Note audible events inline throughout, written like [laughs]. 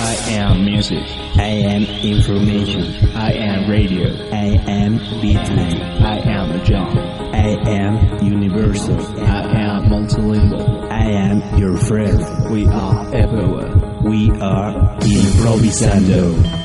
I am music. I am information. I am radio. I am beatnik. I am a job. I am universal. I am multilingual. I am your friend. We are everywhere. We are improvisando.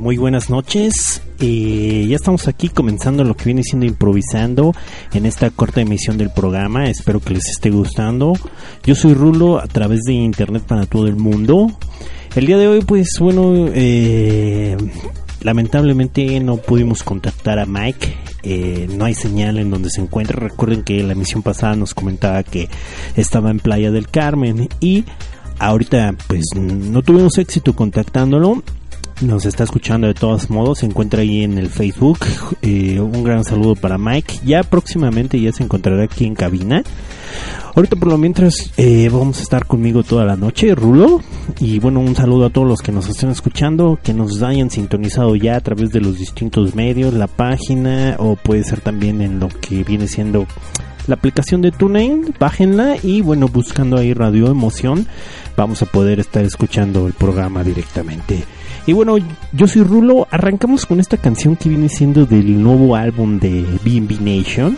Muy buenas noches. Eh, ya estamos aquí comenzando lo que viene siendo improvisando en esta corta emisión del programa. Espero que les esté gustando. Yo soy Rulo a través de internet para todo el mundo. El día de hoy, pues bueno, eh, lamentablemente no pudimos contactar a Mike. Eh, no hay señal en donde se encuentra. Recuerden que la emisión pasada nos comentaba que estaba en Playa del Carmen y ahorita pues no tuvimos éxito contactándolo nos está escuchando de todos modos, se encuentra ahí en el Facebook. Eh, un gran saludo para Mike. Ya próximamente ya se encontrará aquí en cabina. Ahorita por lo mientras eh, vamos a estar conmigo toda la noche, Rulo. Y bueno, un saludo a todos los que nos estén escuchando, que nos hayan sintonizado ya a través de los distintos medios, la página o puede ser también en lo que viene siendo la aplicación de TuneIn, bájenla y bueno, buscando ahí Radio Emoción, vamos a poder estar escuchando el programa directamente. Y bueno, yo soy Rulo. Arrancamos con esta canción que viene siendo del nuevo álbum de BB Nation.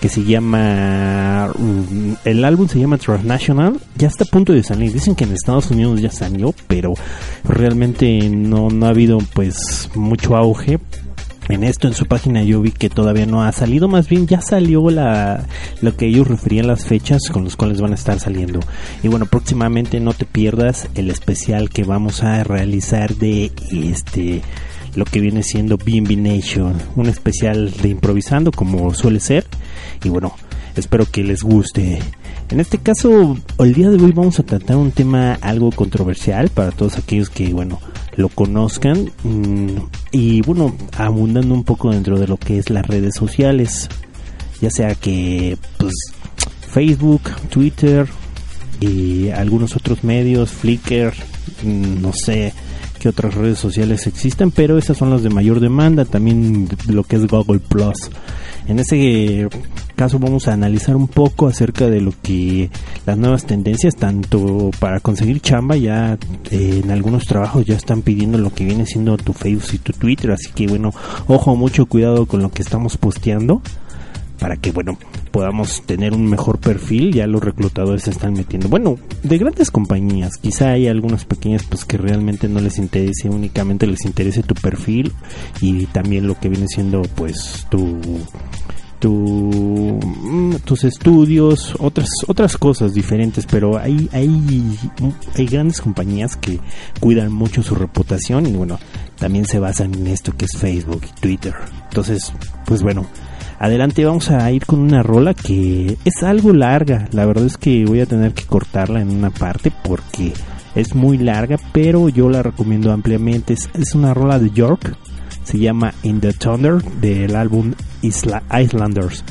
Que se llama. mm, El álbum se llama Transnational. Ya está a punto de salir. Dicen que en Estados Unidos ya salió. Pero realmente no, no ha habido pues mucho auge en esto en su página yo vi que todavía no ha salido, más bien ya salió la lo que ellos referían las fechas con los cuales van a estar saliendo. Y bueno, próximamente no te pierdas el especial que vamos a realizar de este lo que viene siendo BNB Nation, un especial de improvisando como suele ser. Y bueno, espero que les guste. En este caso, el día de hoy vamos a tratar un tema algo controversial para todos aquellos que, bueno, lo conozcan mm, y bueno, abundando un poco dentro de lo que es las redes sociales, ya sea que pues Facebook, Twitter y algunos otros medios, Flickr, mm, no sé qué otras redes sociales existen, pero esas son las de mayor demanda, también lo que es Google Plus. En ese caso vamos a analizar un poco acerca de lo que las nuevas tendencias, tanto para conseguir chamba, ya eh, en algunos trabajos ya están pidiendo lo que viene siendo tu Facebook y tu Twitter, así que bueno, ojo, mucho cuidado con lo que estamos posteando para que bueno podamos tener un mejor perfil ya los reclutadores se están metiendo. Bueno de grandes compañías quizá hay algunas pequeñas pues que realmente no les interese únicamente les interese tu perfil y también lo que viene siendo pues tu tu, mm, tus estudios, otras otras cosas diferentes, pero hay, hay hay grandes compañías que cuidan mucho su reputación y bueno, también se basan en esto que es Facebook y Twitter. Entonces, pues bueno, adelante vamos a ir con una rola que es algo larga, la verdad es que voy a tener que cortarla en una parte porque es muy larga, pero yo la recomiendo ampliamente. Es, es una rola de York, se llama In the Thunder del álbum Isla Islanders.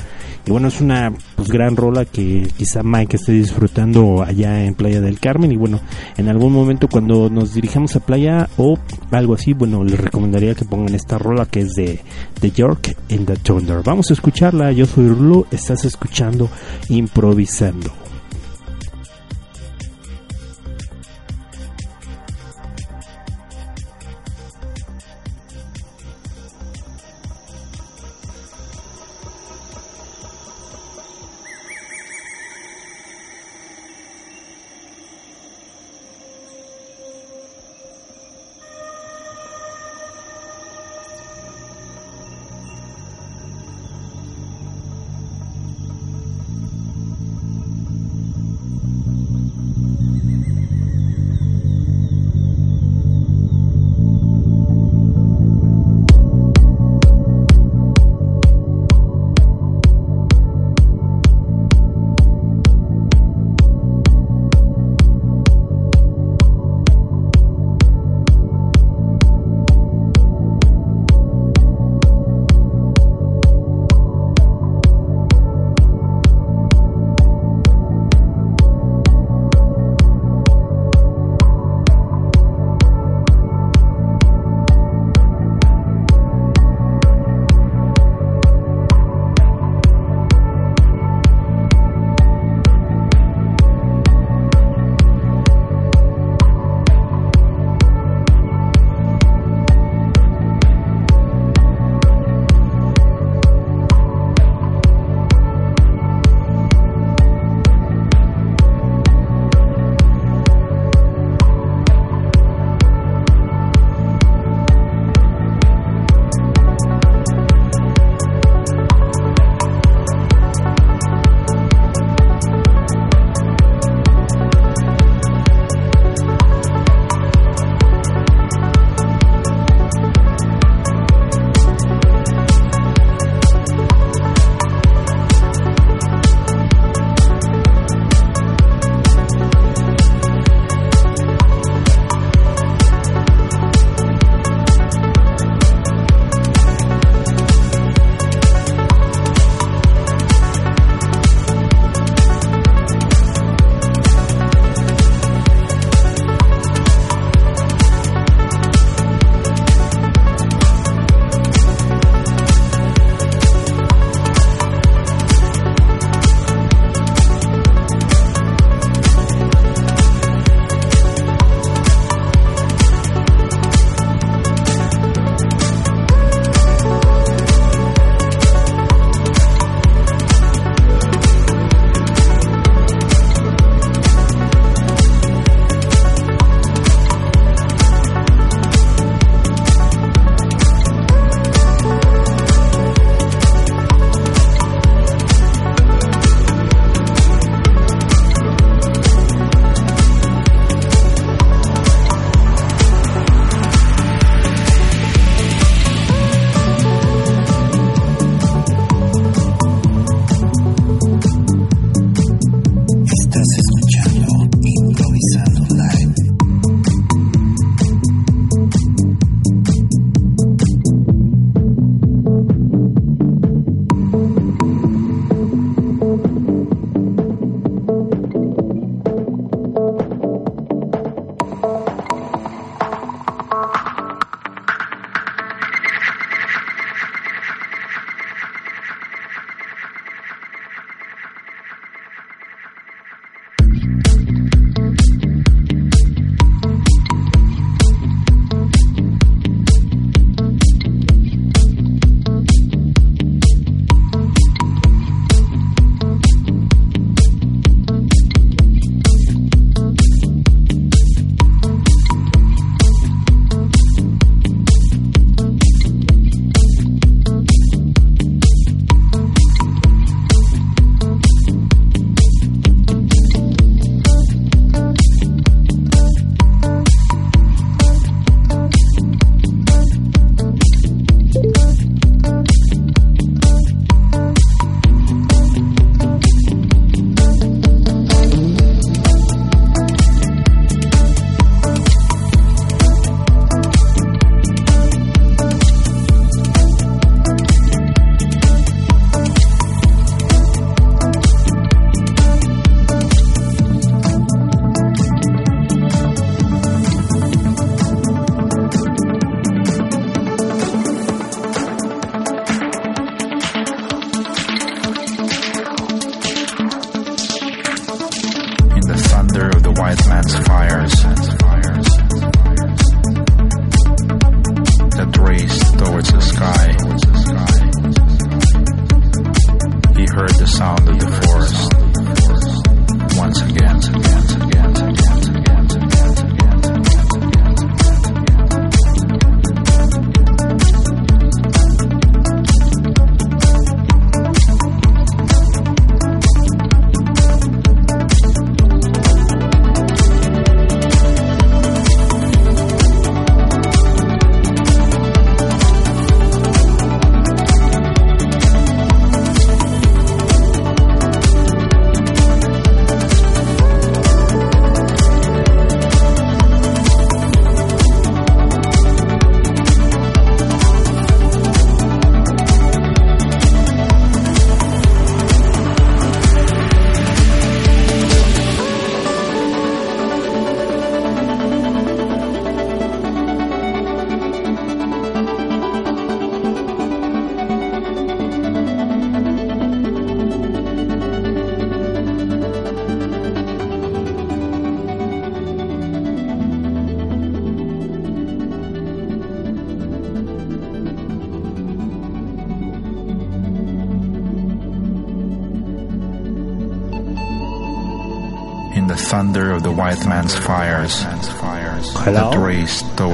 Y bueno, es una pues, gran rola que quizá Mike esté disfrutando allá en Playa del Carmen. Y bueno, en algún momento cuando nos dirigamos a playa o algo así, bueno, les recomendaría que pongan esta rola que es de, de York in the Thunder. Vamos a escucharla. Yo soy Rulo, estás escuchando improvisando.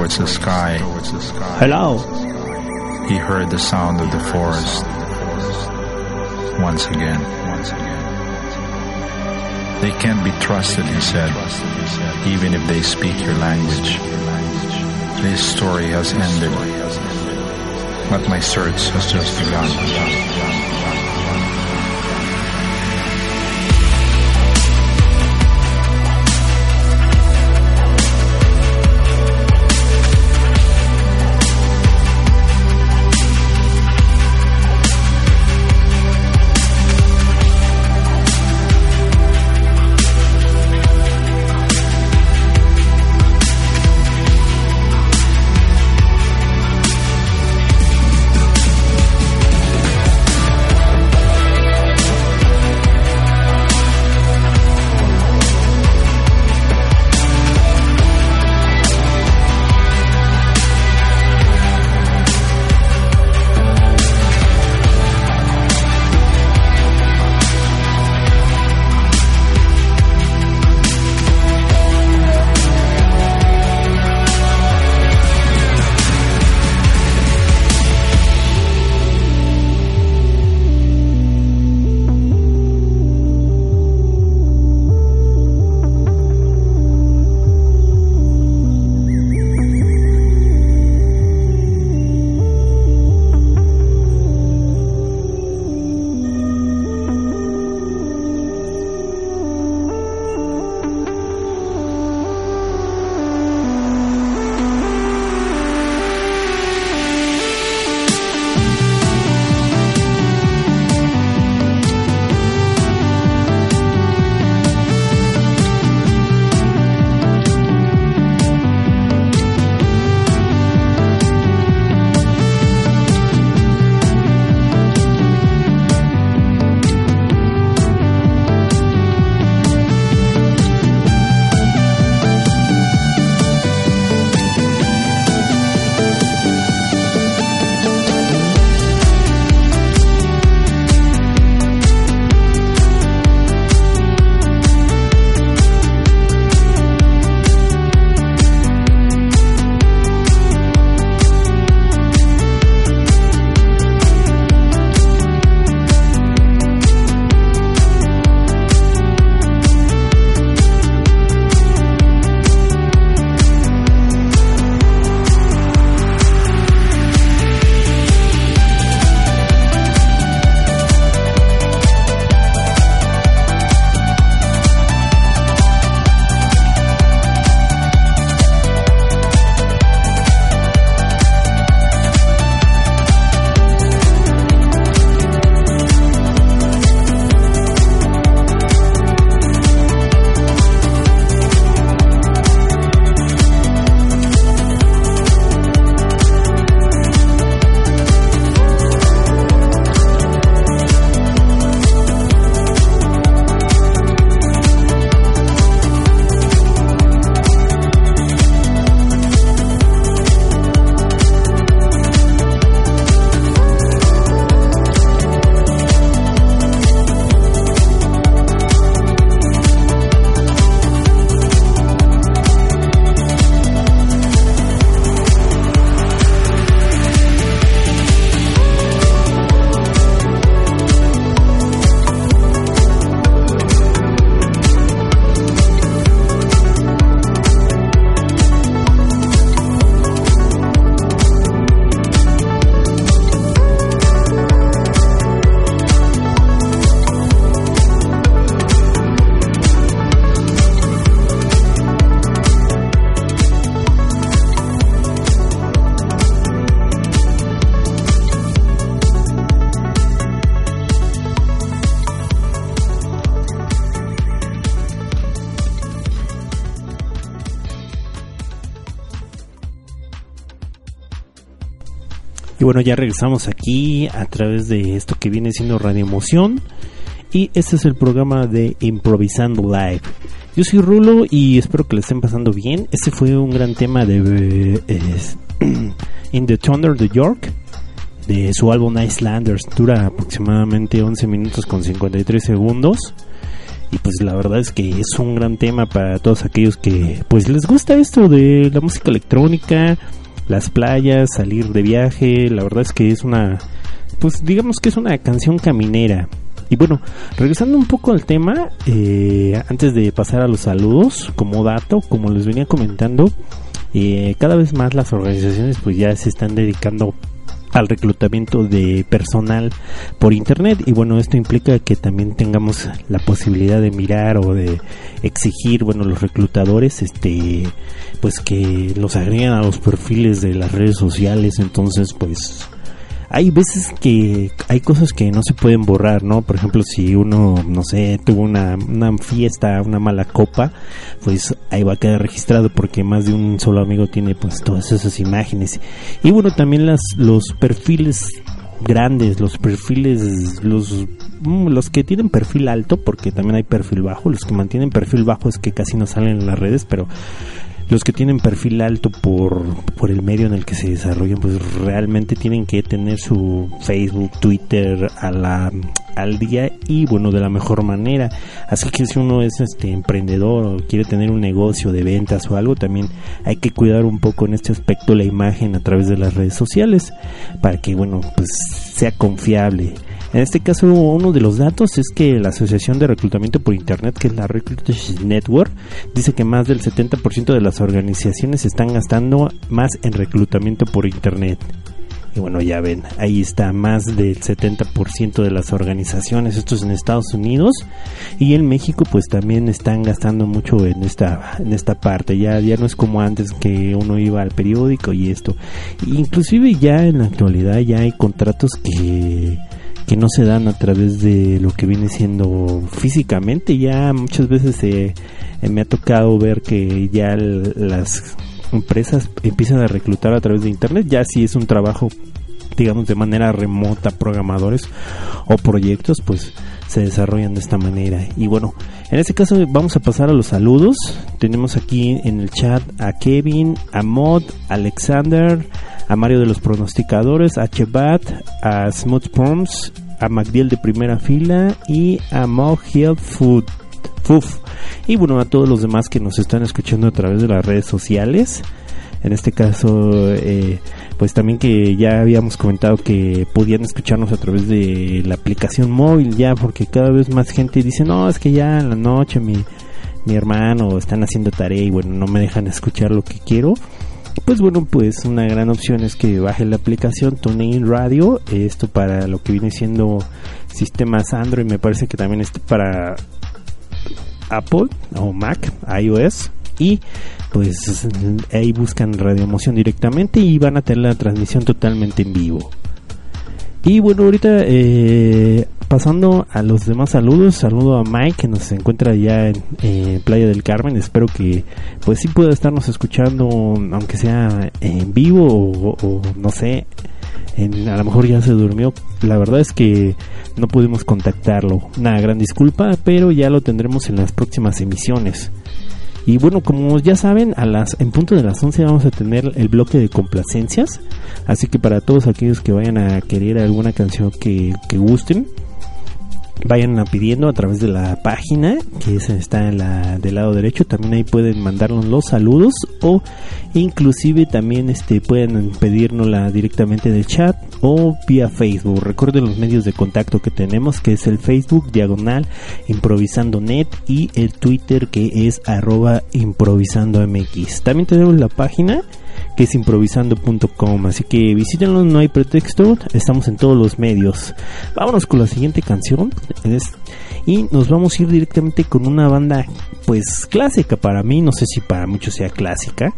Towards the sky. Hello. He heard the sound of the forest once again. They can't be trusted, he said, even if they speak your language. This story has ended, but my search has just begun. Bueno, ya regresamos aquí a través de esto que viene siendo Radio Emoción. Y este es el programa de Improvisando Live. Yo soy Rulo y espero que le estén pasando bien. Este fue un gran tema de eh, [clears throat] In the Thunder de York, de su álbum Icelanders. Dura aproximadamente 11 minutos con 53 segundos. y pues la verdad es que es un gran tema para todos aquellos que pues les gusta esto de la música electrónica, las playas, salir de viaje, la verdad es que es una pues digamos que es una canción caminera. Y bueno, regresando un poco al tema, eh, antes de pasar a los saludos, como dato, como les venía comentando, eh, cada vez más las organizaciones pues ya se están dedicando al reclutamiento de personal por internet. Y bueno esto implica que también tengamos la posibilidad de mirar o de exigir bueno los reclutadores este pues que los agreguen a los perfiles de las redes sociales. Entonces pues hay veces que hay cosas que no se pueden borrar, ¿no? Por ejemplo, si uno, no sé, tuvo una, una fiesta, una mala copa, pues ahí va a quedar registrado porque más de un solo amigo tiene pues todas esas imágenes. Y bueno, también las, los perfiles grandes, los perfiles, los, mm, los que tienen perfil alto, porque también hay perfil bajo, los que mantienen perfil bajo es que casi no salen en las redes, pero los que tienen perfil alto por, por el medio en el que se desarrollan, pues realmente tienen que tener su Facebook, Twitter a la, al día y bueno, de la mejor manera. Así que si uno es este emprendedor o quiere tener un negocio de ventas o algo, también hay que cuidar un poco en este aspecto la imagen a través de las redes sociales para que bueno, pues sea confiable. En este caso, uno de los datos es que la Asociación de Reclutamiento por Internet, que es la Recruiters Network, dice que más del 70% de las organizaciones están gastando más en reclutamiento por Internet. Y bueno, ya ven, ahí está más del 70% de las organizaciones, esto es en Estados Unidos y en México pues también están gastando mucho en esta en esta parte. Ya ya no es como antes que uno iba al periódico y esto. Inclusive ya en la actualidad ya hay contratos que que no se dan a través de lo que viene siendo físicamente. Ya muchas veces eh, me ha tocado ver que ya las empresas empiezan a reclutar a través de internet. Ya si es un trabajo, digamos, de manera remota, programadores o proyectos, pues se desarrollan de esta manera. Y bueno, en este caso vamos a pasar a los saludos. Tenemos aquí en el chat a Kevin, a Mod, Alexander, a Mario de los pronosticadores, a Chebat, a Smooth Proms, a Magdiel de primera fila y a Mo Food. Fuf. Y bueno, a todos los demás que nos están escuchando a través de las redes sociales. En este caso, eh, pues también que ya habíamos comentado que podían escucharnos a través de la aplicación móvil ya, porque cada vez más gente dice, no, es que ya en la noche mi, mi hermano están haciendo tarea y bueno, no me dejan escuchar lo que quiero. Pues bueno, pues una gran opción es que baje la aplicación TuneIn Radio, esto para lo que viene siendo sistemas Android, me parece que también está para Apple o Mac, iOS y pues ahí buscan Radio Emoción directamente y van a tener la transmisión totalmente en vivo. Y bueno, ahorita eh, pasando a los demás saludos, saludo a Mike que nos encuentra ya en Playa del Carmen. Espero que pues sí pueda estarnos escuchando, aunque sea en vivo o, no sé, a lo mejor ya se durmió. La verdad es que no pudimos contactarlo. Una gran disculpa, pero ya lo tendremos en las próximas emisiones. Y bueno, como ya saben, a las en punto de las 11 vamos a tener el bloque de complacencias. Así que para todos aquellos que vayan a querer alguna canción que, que gusten, vayan pidiendo a través de la página que está en la del lado derecho también ahí pueden mandarnos los saludos o inclusive también este pueden pedirnosla directamente del chat o vía Facebook. Recuerden los medios de contacto que tenemos que es el Facebook diagonal improvisando net y el Twitter que es arroba improvisando mx también tenemos la página que es improvisando.com. Así que visítenlo, no hay pretexto, estamos en todos los medios. Vámonos con la siguiente canción. y nos vamos a ir directamente con una banda, pues clásica para mí, no sé si para muchos sea clásica.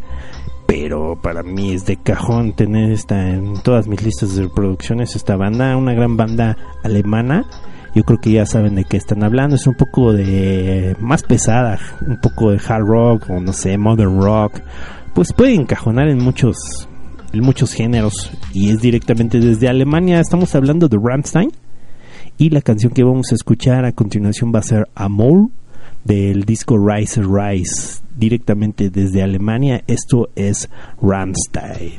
Pero para mí es de cajón tener esta en todas mis listas de reproducciones. Esta banda, una gran banda alemana yo creo que ya saben de qué están hablando. Es un poco de más pesada, un poco de hard rock o no sé, modern rock pues puede encajonar en muchos en muchos géneros y es directamente desde Alemania. Estamos hablando de Rammstein y la canción que vamos a escuchar a continuación va a ser Amor del disco Rise Rise directamente desde Alemania. Esto es Rammstein.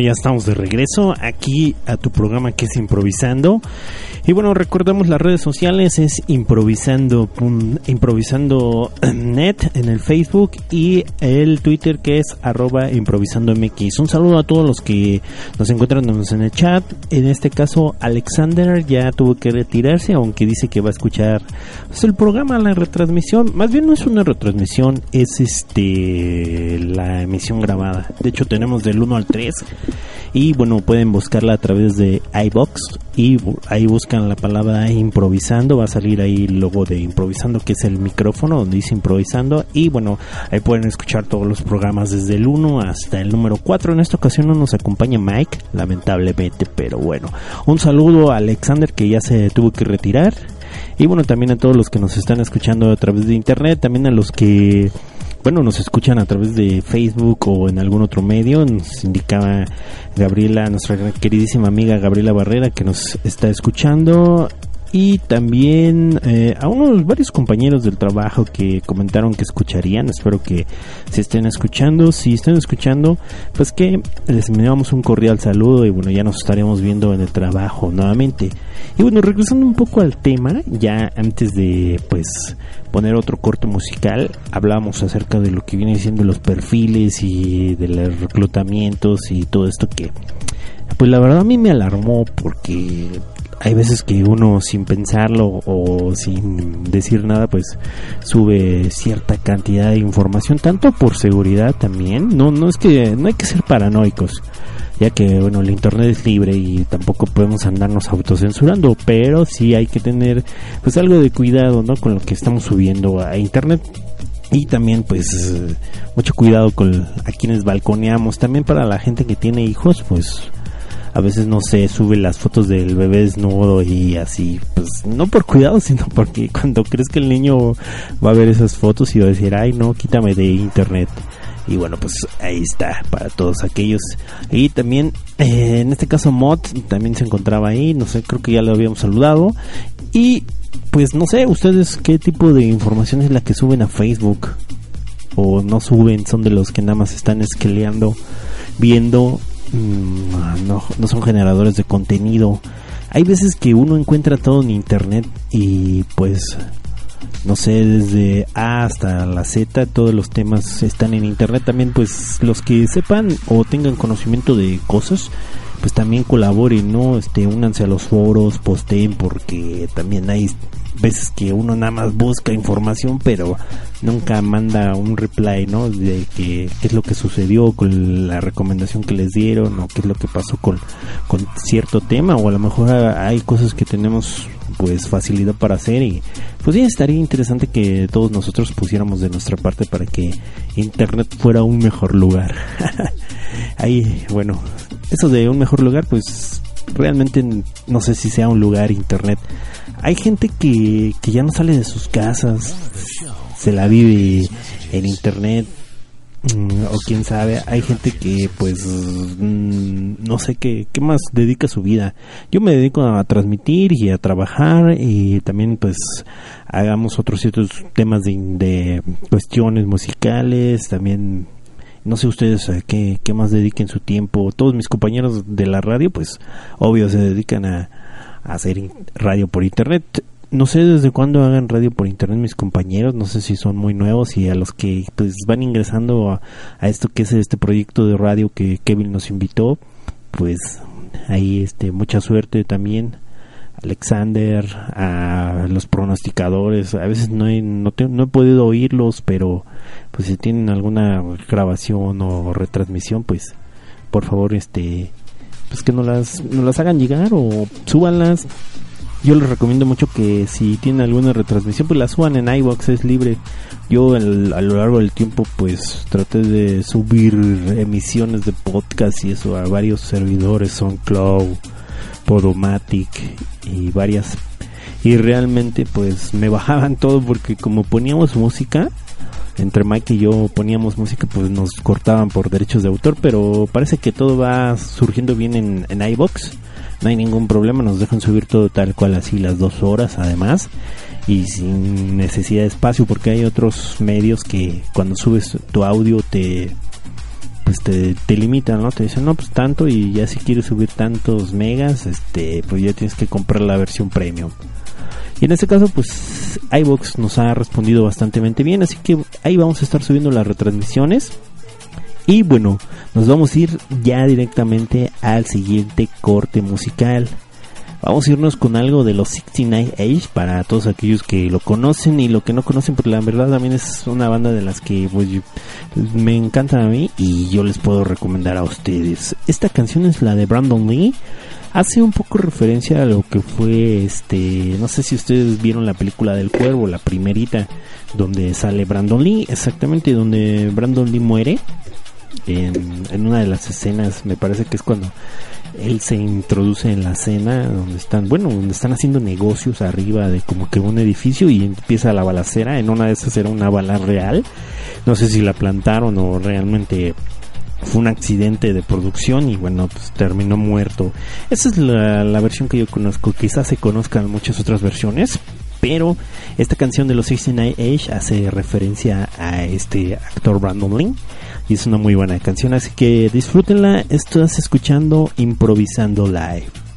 Ya estamos de regreso aquí a tu programa que es Improvisando. Y bueno, recordamos las redes sociales, es improvisando, improvisando net en el Facebook y el Twitter que es arroba improvisando MX. Un saludo a todos los que nos encuentran en el chat. En este caso, Alexander ya tuvo que retirarse, aunque dice que va a escuchar pues, el programa, la retransmisión. Más bien no es una retransmisión, es este la emisión grabada. De hecho, tenemos del 1 al 3 y bueno, pueden buscarla a través de iBox y ahí buscan la palabra improvisando, va a salir ahí el logo de improvisando que es el micrófono donde dice improvisando. Y bueno, ahí pueden escuchar todos los programas desde el 1 hasta el número 4. En esta ocasión no nos acompaña Mike, lamentablemente, pero bueno, un saludo a Alexander que ya se tuvo que retirar. Y bueno, también a todos los que nos están escuchando a través de internet, también a los que bueno, nos escuchan a través de Facebook o en algún otro medio. Nos indicaba Gabriela, nuestra queridísima amiga Gabriela Barrera, que nos está escuchando y también eh, a unos varios compañeros del trabajo que comentaron que escucharían. Espero que se estén escuchando. Si están escuchando, pues que les enviamos un cordial saludo y bueno, ya nos estaremos viendo en el trabajo nuevamente. Y bueno, regresando un poco al tema, ya antes de pues poner otro corto musical, hablamos acerca de lo que viene siendo los perfiles y de los reclutamientos y todo esto que pues la verdad a mí me alarmó porque hay veces que uno sin pensarlo o sin decir nada pues sube cierta cantidad de información tanto por seguridad también. No no es que no hay que ser paranoicos ya que bueno el internet es libre y tampoco podemos andarnos autocensurando pero sí hay que tener pues algo de cuidado no con lo que estamos subiendo a internet. Y también pues mucho cuidado con a quienes balconeamos. También para la gente que tiene hijos pues a veces no se sube las fotos del bebé desnudo y así, pues no por cuidado, [laughs] sino porque cuando crees que el niño va a ver esas fotos y va a decir, ay no, quítame de internet. Y bueno, pues ahí está para todos aquellos. Y también, eh, en este caso, Mod también se encontraba ahí, no sé, creo que ya lo habíamos saludado. Y pues no sé, ustedes qué tipo de información es la que suben a Facebook o no suben, son de los que nada más están esqueleando, viendo no, no son generadores de contenido. Hay veces que uno encuentra todo en internet y pues no sé, desde A hasta la Z, todos los temas están en internet. También, pues, los que sepan o tengan conocimiento de cosas, pues también colaboren, ¿no? Este, únanse a los foros, posteen, porque también hay veces que uno nada más busca información, pero nunca manda un reply, ¿no? De que, qué es lo que sucedió con la recomendación que les dieron o qué es lo que pasó con, con cierto tema o a lo mejor hay cosas que tenemos pues facilidad para hacer y pues sí estaría interesante que todos nosotros pusiéramos de nuestra parte para que internet fuera un mejor lugar. [laughs] Ahí, bueno, eso de un mejor lugar pues realmente no sé si sea un lugar internet hay gente que, que ya no sale de sus casas, se la vive en internet, mm, o quién sabe, hay gente que pues mm, no sé qué, qué más dedica su vida. Yo me dedico a transmitir y a trabajar y también pues hagamos otros ciertos temas de, de cuestiones musicales, también no sé ustedes a qué, qué más dediquen su tiempo. Todos mis compañeros de la radio pues obvio se dedican a, hacer radio por internet. No sé desde cuándo hagan radio por internet mis compañeros, no sé si son muy nuevos y a los que pues van ingresando a, esto que es este proyecto de radio que Kevin nos invitó, pues ahí este mucha suerte también. Alexander, a los pronosticadores, a veces no he, no, no he podido oírlos, pero pues si tienen alguna grabación o retransmisión, pues por favor este pues que nos las, nos las hagan llegar o súbanlas. Yo les recomiendo mucho que si tienen alguna retransmisión, pues la suban en iBox, es libre. Yo a lo largo del tiempo, pues traté de subir emisiones de podcast y eso a varios servidores, SoundCloud, Podomatic y varias. Y realmente, pues me bajaban [laughs] todo porque como poníamos música, entre Mike y yo poníamos música, pues nos cortaban por derechos de autor, pero parece que todo va surgiendo bien en, en iBox. No hay ningún problema, nos dejan subir todo tal cual así las dos horas además y sin necesidad de espacio porque hay otros medios que cuando subes tu audio te pues te, te limitan, ¿no? Te dicen, no, pues tanto y ya si quieres subir tantos megas, este, pues ya tienes que comprar la versión premium. Y en este caso, pues iBox nos ha respondido bastante bien, así que ahí vamos a estar subiendo las retransmisiones. Y bueno, nos vamos a ir ya directamente al siguiente corte musical. Vamos a irnos con algo de los 69 Age para todos aquellos que lo conocen y lo que no conocen, porque la verdad también es una banda de las que pues, me encanta a mí y yo les puedo recomendar a ustedes. Esta canción es la de Brandon Lee. Hace un poco referencia a lo que fue este, no sé si ustedes vieron la película del cuervo, la primerita, donde sale Brandon Lee, exactamente donde Brandon Lee muere. En, en una de las escenas, me parece que es cuando él se introduce en la escena donde están, bueno, donde están haciendo negocios arriba de como que un edificio y empieza la balacera. En una de esas era una bala real. No sé si la plantaron o realmente fue un accidente de producción y bueno, pues terminó muerto. Esa es la, versión que yo conozco. Quizás se conozcan muchas otras versiones, pero esta canción de los 69 Age hace referencia a este actor Brandon Lee y es una muy buena canción, así que disfrútenla. Estás escuchando Improvisando Live.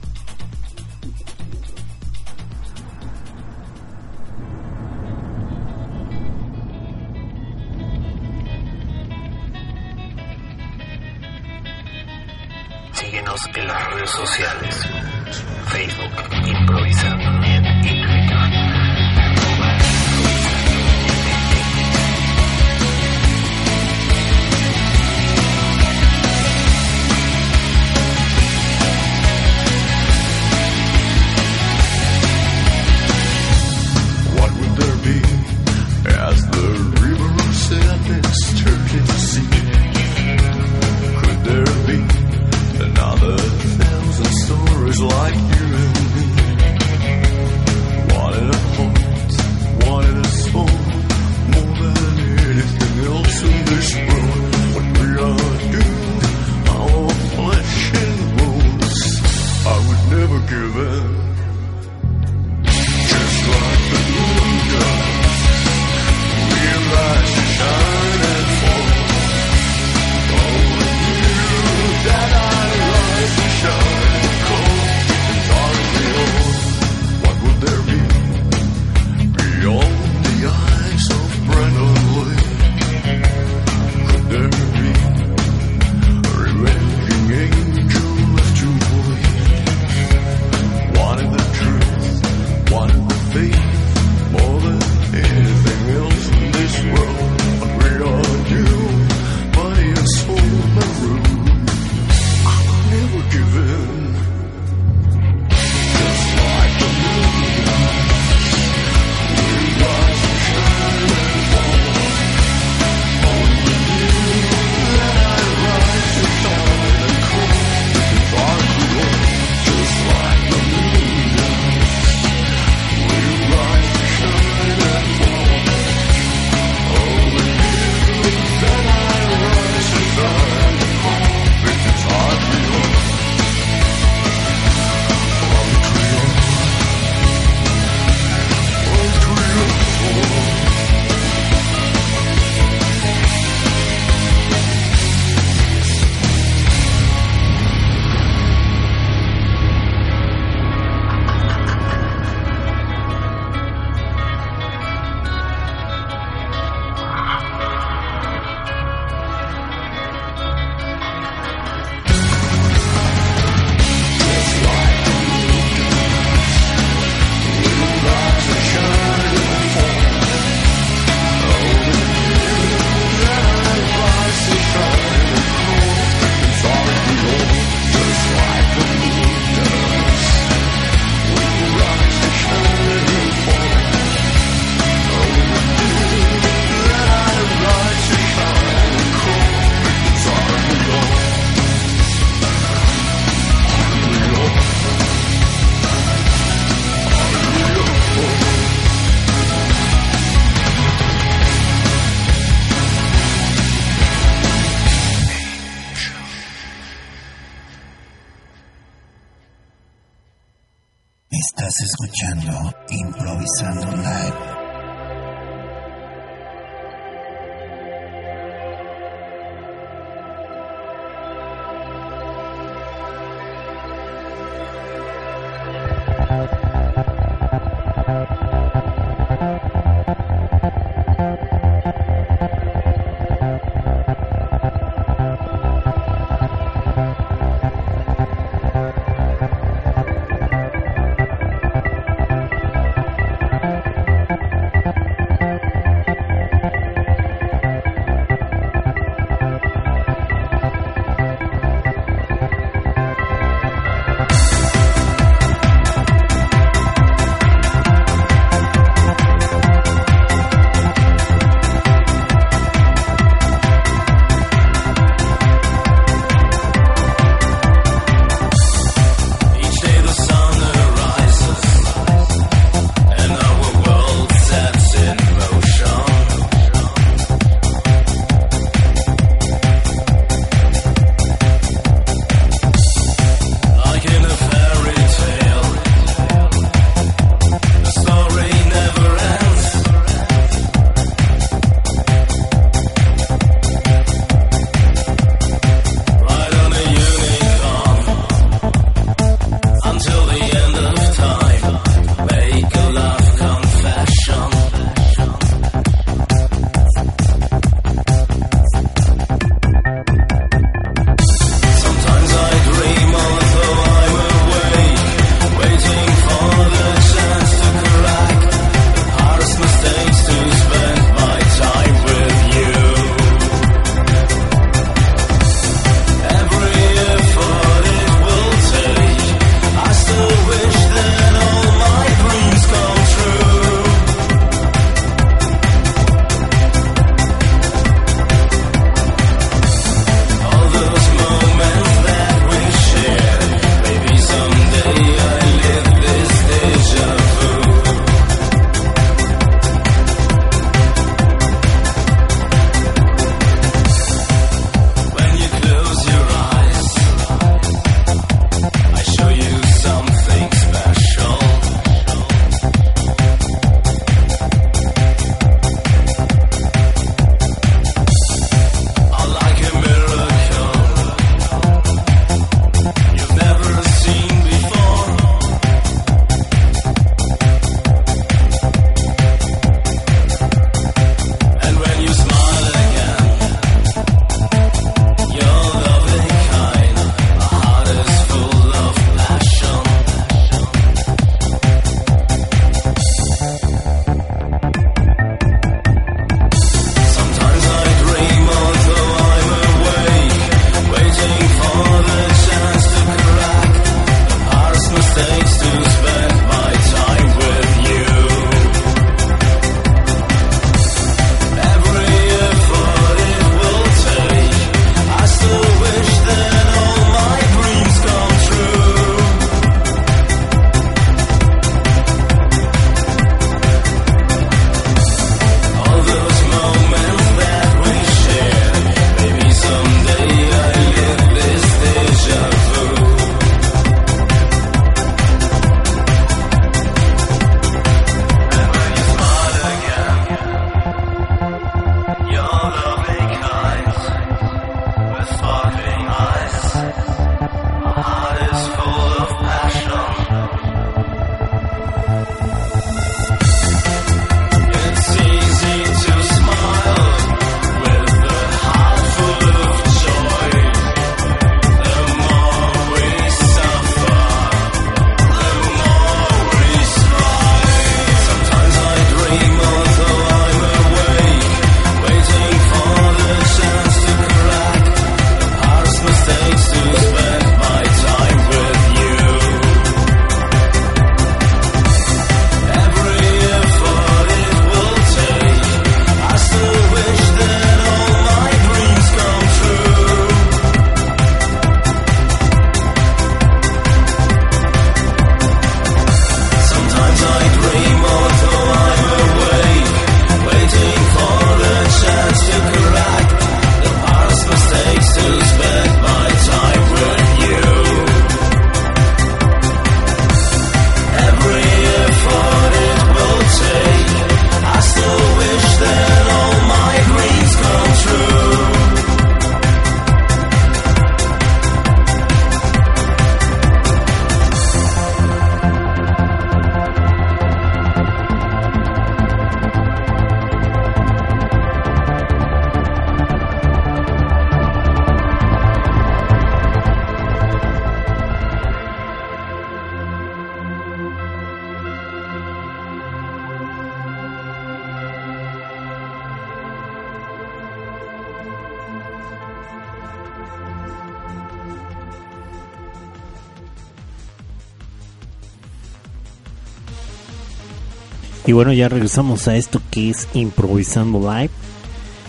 Y bueno, ya regresamos a esto que es Improvisando Live.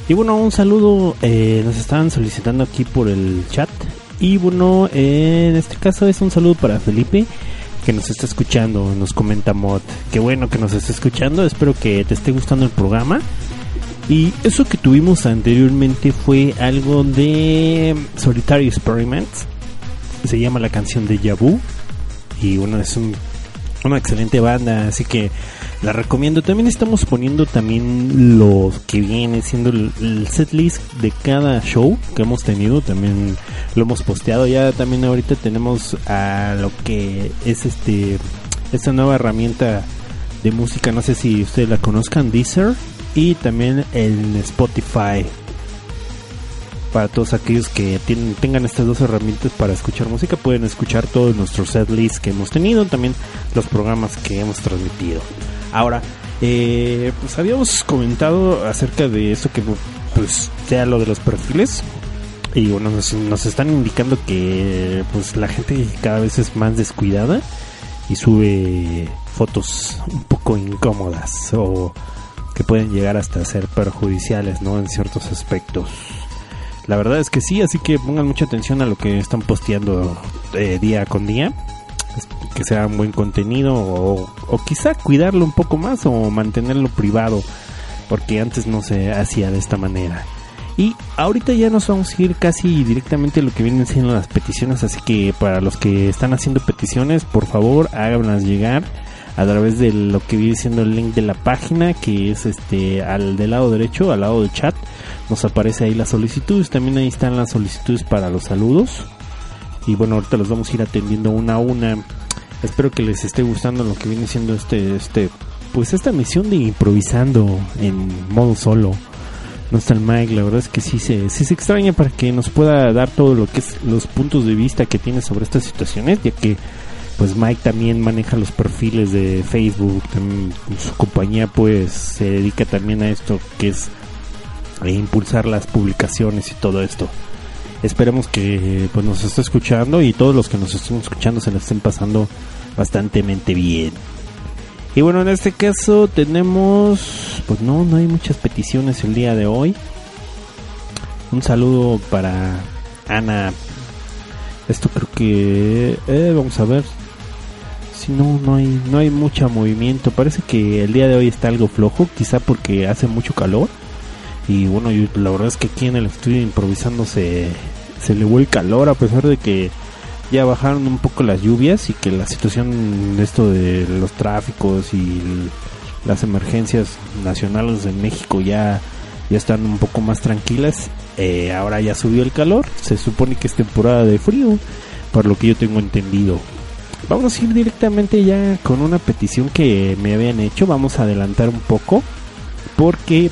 Y bueno, un saludo, eh, nos estaban solicitando aquí por el chat. Y bueno, en este caso es un saludo para Felipe, que nos está escuchando, nos comenta Mod. Qué bueno que nos está escuchando, espero que te esté gustando el programa. Y eso que tuvimos anteriormente fue algo de Solitary Experiments. Se llama la canción de Yabu. Y bueno, es un, una excelente banda, así que la recomiendo. También estamos poniendo también lo que viene siendo el, el set list de cada show que hemos tenido. También lo hemos posteado. Ya también ahorita tenemos a lo que es este esta nueva herramienta de música. No sé si ustedes la conozcan, Deezer y también en Spotify. Para todos aquellos que tienen, tengan estas dos herramientas para escuchar música, pueden escuchar todos nuestros set lists que hemos tenido, también los programas que hemos transmitido. Ahora, eh, pues habíamos comentado acerca de eso que pues sea lo de los perfiles y bueno nos, nos están indicando que pues la gente cada vez es más descuidada y sube fotos un poco incómodas o que pueden llegar hasta ser perjudiciales, ¿no? En ciertos aspectos. La verdad es que sí, así que pongan mucha atención a lo que están posteando eh, día con día. Que sea un buen contenido o, quizá cuidarlo un poco más o mantenerlo privado. Porque antes no se hacía de esta manera. Y ahorita ya nos vamos a ir casi directamente a lo que vienen siendo las peticiones. Así que para los que están haciendo peticiones, por favor háganlas llegar a través de lo que viene siendo el link de la página que es este al del lado derecho al lado del chat nos aparece ahí las solicitudes también ahí están las solicitudes para los saludos y bueno ahorita los vamos a ir atendiendo una a una espero que les esté gustando lo que viene siendo este este pues esta misión de improvisando en modo solo no está el Mike, la verdad es que sí se, sí se extraña para que nos pueda dar todo lo que es los puntos de vista que tiene sobre estas situaciones, ya que pues Mike también maneja los perfiles de Facebook, su compañía pues se dedica también a esto que es a impulsar las publicaciones y todo esto. Esperemos que pues nos esté escuchando y todos los que nos estén escuchando se la estén pasando bastante bien. Y bueno, en este caso tenemos, pues no, no hay muchas peticiones el día de hoy. Un saludo para Ana. Esto creo que, eh, vamos a ver. Si no, no hay, no hay mucho movimiento. Parece que el día de hoy está algo flojo, quizá porque hace mucho calor. Y bueno, la verdad es que aquí en el estudio improvisando se, se elevó el calor a pesar de que ya bajaron un poco las lluvias y que la situación de esto de los tráficos y las emergencias nacionales en México ya, ya están un poco más tranquilas. Eh, ahora ya subió el calor, se supone que es temporada de frío, por lo que yo tengo entendido. Vamos a ir directamente ya con una petición que me habían hecho, vamos a adelantar un poco porque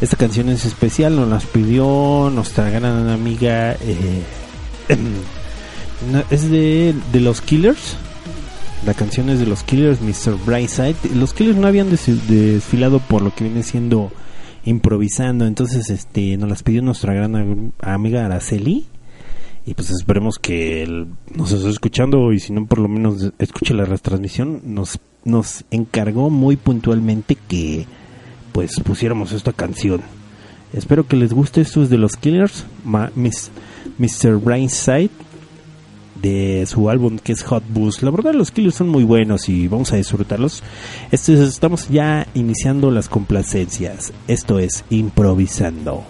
esta canción es especial, nos las pidió nuestra gran amiga. eh, [clears throat] es de, de los Killers. La canción es de los Killers, Mr. Brightside. Los Killers no habían des- desfilado por lo que viene siendo improvisando. Entonces, este, nos las pidió nuestra gran amiga Araceli. Y pues esperemos que nos esté escuchando y si no por lo menos escuche la retransmisión. Nos, nos encargó muy puntualmente que pues pusiéramos esta canción. Espero que les guste. Esto es de los Killers, Ma- Mr. Brightside, de su álbum que es Hot Boost. La verdad, los Killers son muy buenos y vamos a disfrutarlos. Esto es- estamos ya iniciando las complacencias. Esto es improvisando.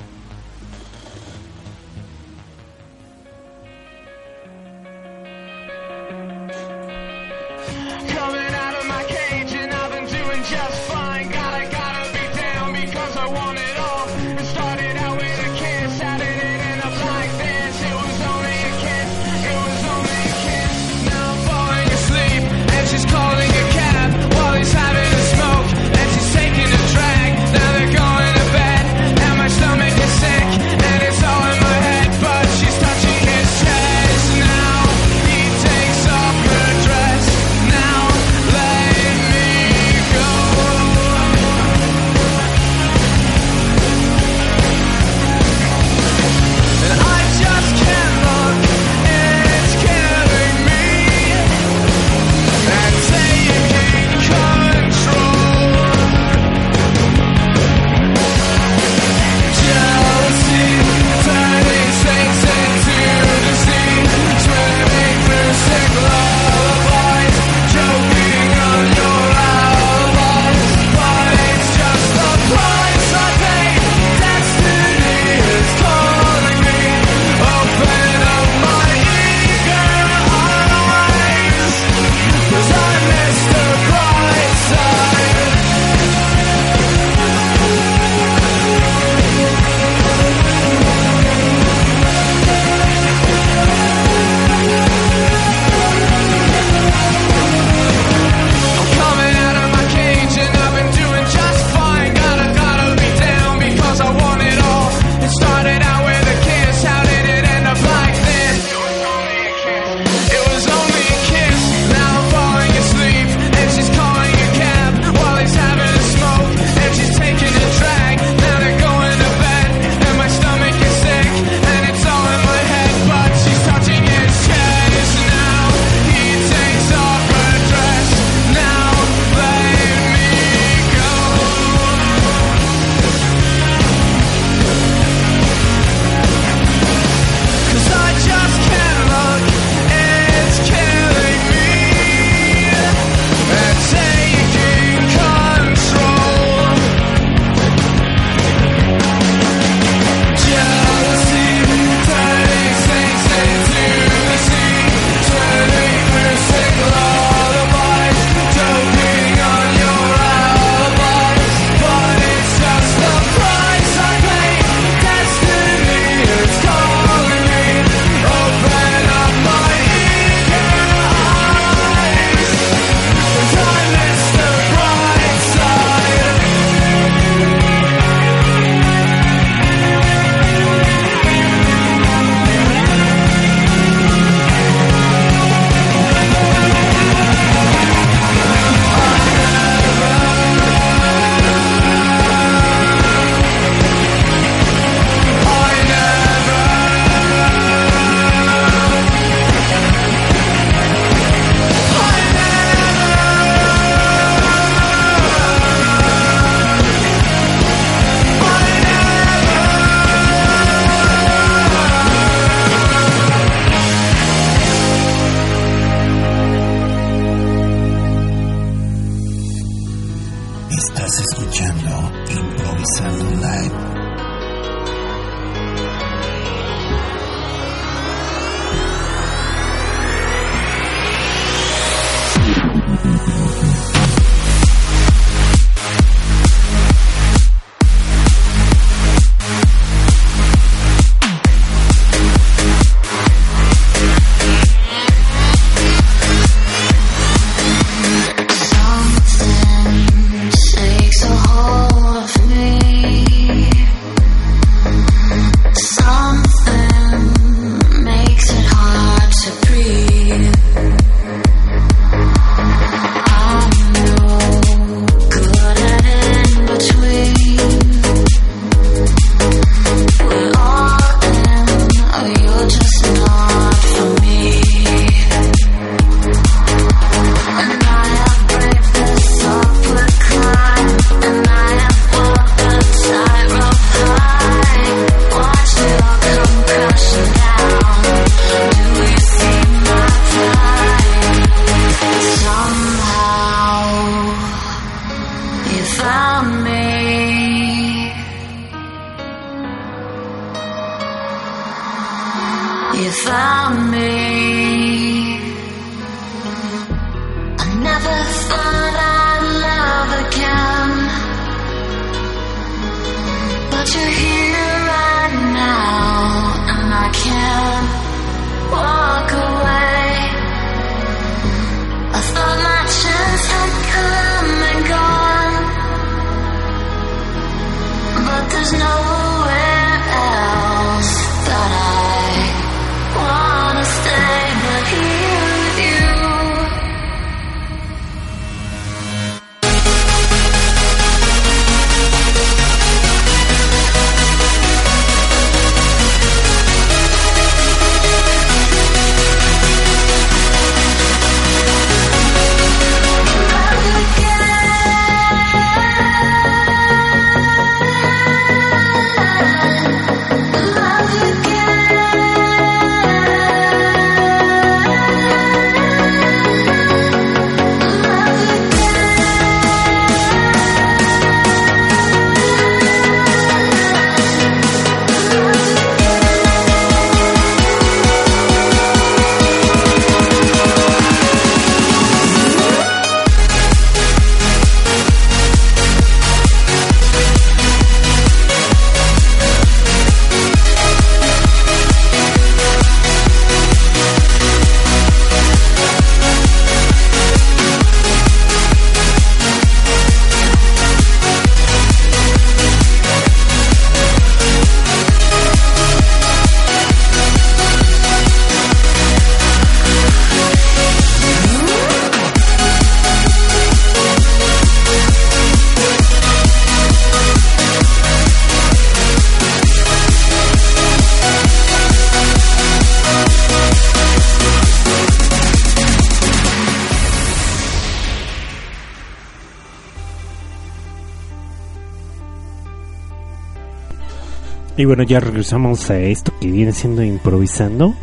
Bueno, ya regresamos a esto que viene siendo improvisando.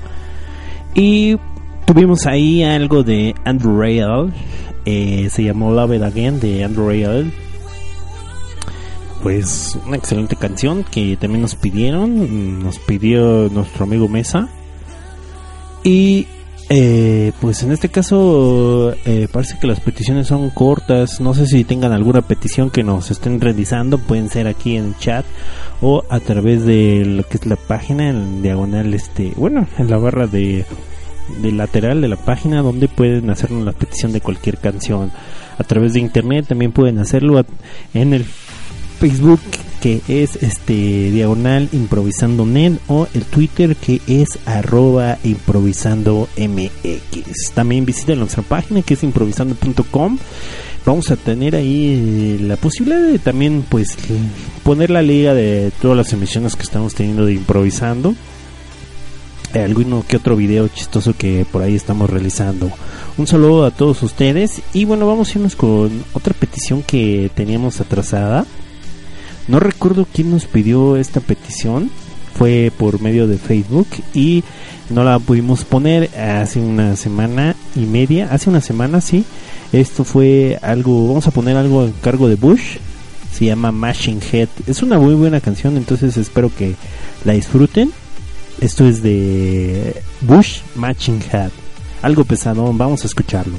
Y tuvimos ahí algo de Andrew Rayel. eh, se llamó Love It Again de Andrew Rayel. Pues una excelente canción que también nos pidieron. Nos pidió nuestro amigo Mesa. Y eh, pues en este caso eh, parece que las peticiones son cortas. No sé si tengan alguna petición que nos estén realizando. Pueden ser aquí en chat o a través de lo que es la página en diagonal este bueno en la barra de, de lateral de la página donde pueden hacernos la petición de cualquier canción. A través de internet también pueden hacerlo en el Facebook que es este diagonal improvisando net o el Twitter que es arroba improvisando mx también visiten nuestra página que es improvisando.com vamos a tener ahí eh, la posibilidad de también pues poner la liga de todas las emisiones que estamos teniendo de improvisando. Eh, alguno que otro video chistoso que por ahí estamos realizando. Un saludo a todos ustedes. Y bueno vamos a irnos con otra petición que teníamos atrasada. No recuerdo quién nos pidió esta petición fue por medio de Facebook y no la pudimos poner hace una semana y media hace una semana sí. Esto fue algo vamos a poner algo en cargo de Bush se llama Machine Head. Es una muy buena canción entonces espero que la disfruten. Esto es de Bush Matching Head. Algo pesadón vamos a escucharlo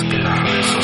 en las redes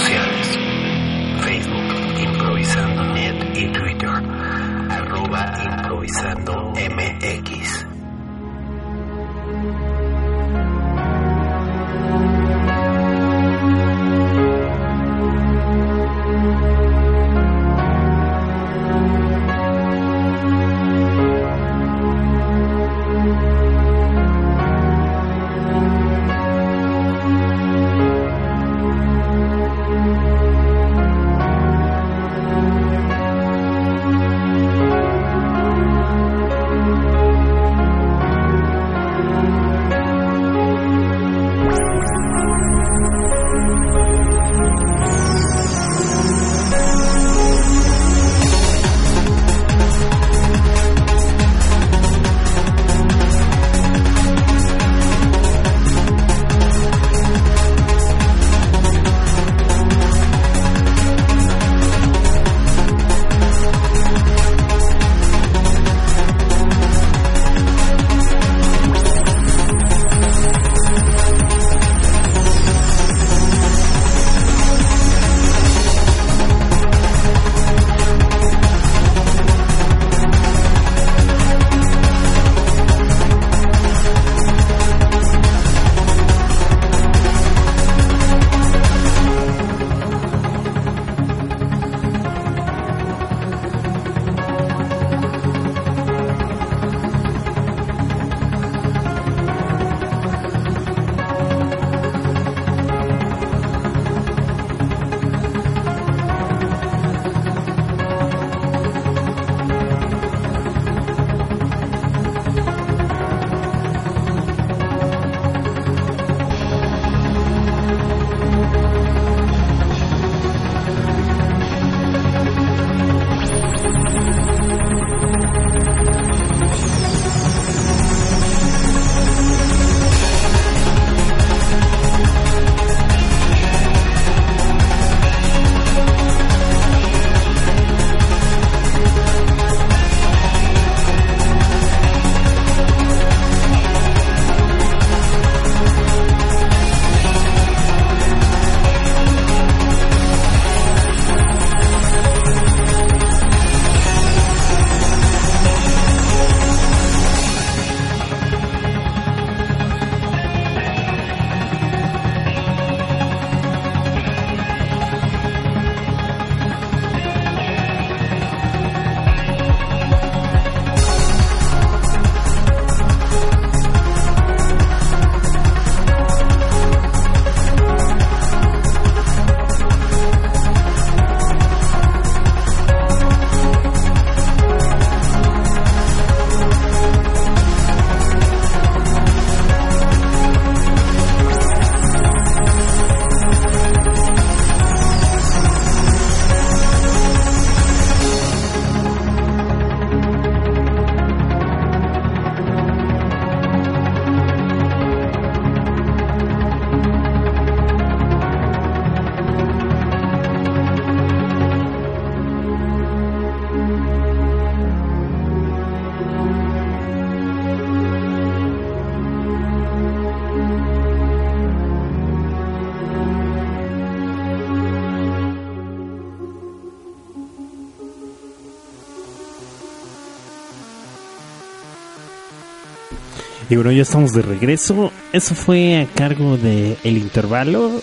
Y bueno, ya estamos de regreso. Eso fue a cargo de El Intervalo.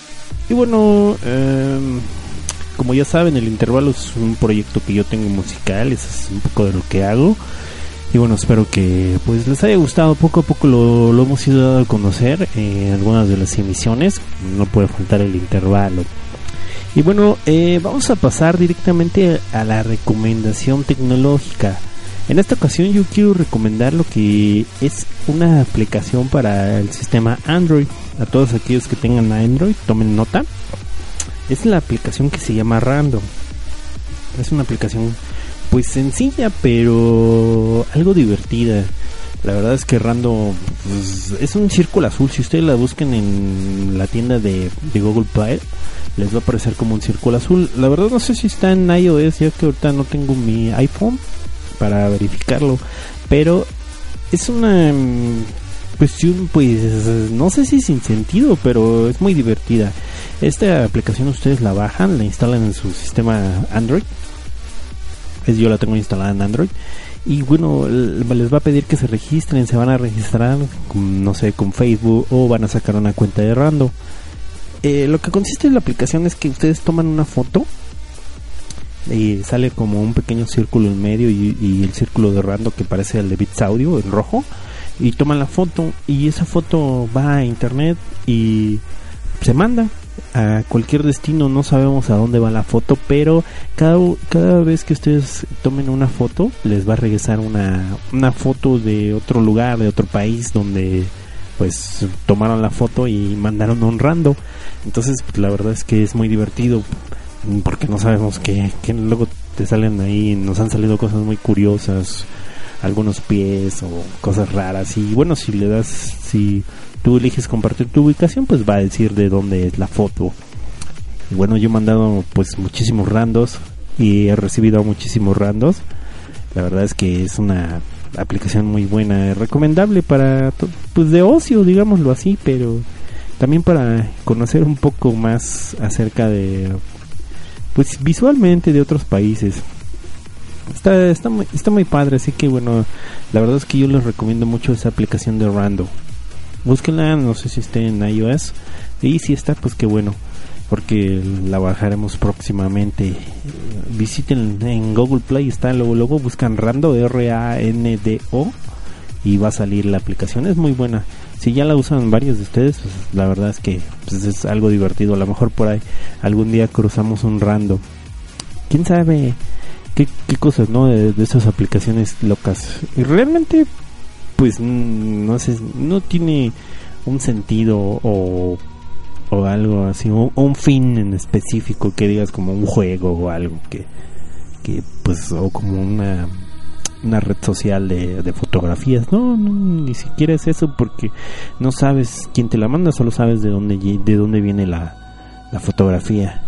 Y bueno, em, como ya saben, El Intervalo es un proyecto que yo tengo musical. Eso es un poco de lo que hago. Y bueno, espero que pues les haya gustado. Poco a poco lo, lo hemos ido dando a conocer en algunas de las emisiones. No puede faltar el intervalo. Y bueno, eh, vamos a pasar directamente a la recomendación tecnológica. En esta ocasión yo quiero recomendar lo que es una aplicación para el sistema Android. A todos aquellos que tengan Android, tomen nota. Es la aplicación que se llama Random. Es una aplicación pues sencilla pero algo divertida. La verdad es que Random pues, es un círculo azul. Si ustedes la buscan en la tienda de, de Google Play, les va a aparecer como un círculo azul. La verdad no sé si está en iOS, ya que ahorita no tengo mi iPhone. Para verificarlo. Pero es una mm, cuestión, pues, no sé si sin sentido, pero es muy divertida. Esta aplicación ustedes la bajan, la instalan en su sistema Android. Es, yo la tengo instalada en Android. Y bueno, les va a pedir que se registren, se van a registrar, con, no sé, con Facebook o van a sacar una cuenta de Rando. Eh, lo que consiste en la aplicación es que ustedes toman una foto y sale como un pequeño círculo en medio y, el círculo de Rando que parece el de Bits Audio en rojo y toman la foto y esa foto va a internet y se manda a cualquier destino, no sabemos a dónde va la foto, pero cada, cada vez que ustedes tomen una foto, les va a regresar una, una foto de otro lugar, de otro país donde pues tomaron la foto y mandaron honrando. Entonces, pues, la verdad es que es muy divertido porque no sabemos que, que luego te salen ahí, nos han salido cosas muy curiosas, algunos pies o cosas raras y bueno, si le das si tú eliges compartir tu ubicación, pues va a decir de dónde es la foto. Y bueno, yo he mandado pues muchísimos randos y he recibido muchísimos randos. La verdad es que es una aplicación muy buena, recomendable para pues de ocio, digámoslo así, pero también para conocer un poco más acerca de pues visualmente de otros países. Está, está, muy, está muy padre, así que bueno, la verdad es que yo les recomiendo mucho esa aplicación de Rando. Búsquenla, no sé si esté en iOS. Y si está, pues qué bueno, porque la bajaremos próximamente. Visiten en Google Play, está luego, luego buscan Rando, R-A-N-D-O, y va a salir la aplicación. Es muy buena. Si ya la usan varios de ustedes, pues la verdad es que pues, es algo divertido. A lo mejor por ahí algún día cruzamos un Rando. ¿Quién sabe? qué, qué cosas, ¿no? De, de esas aplicaciones locas. Y realmente, pues, no sé, no tiene un sentido o, o algo así, un fin en específico que digas como un juego o algo que, que pues, o como una una red social de, fotografías. No, no, ni siquiera es eso porque no sabes quién te la manda, solo sabes de dónde, de dónde viene la, la fotografía.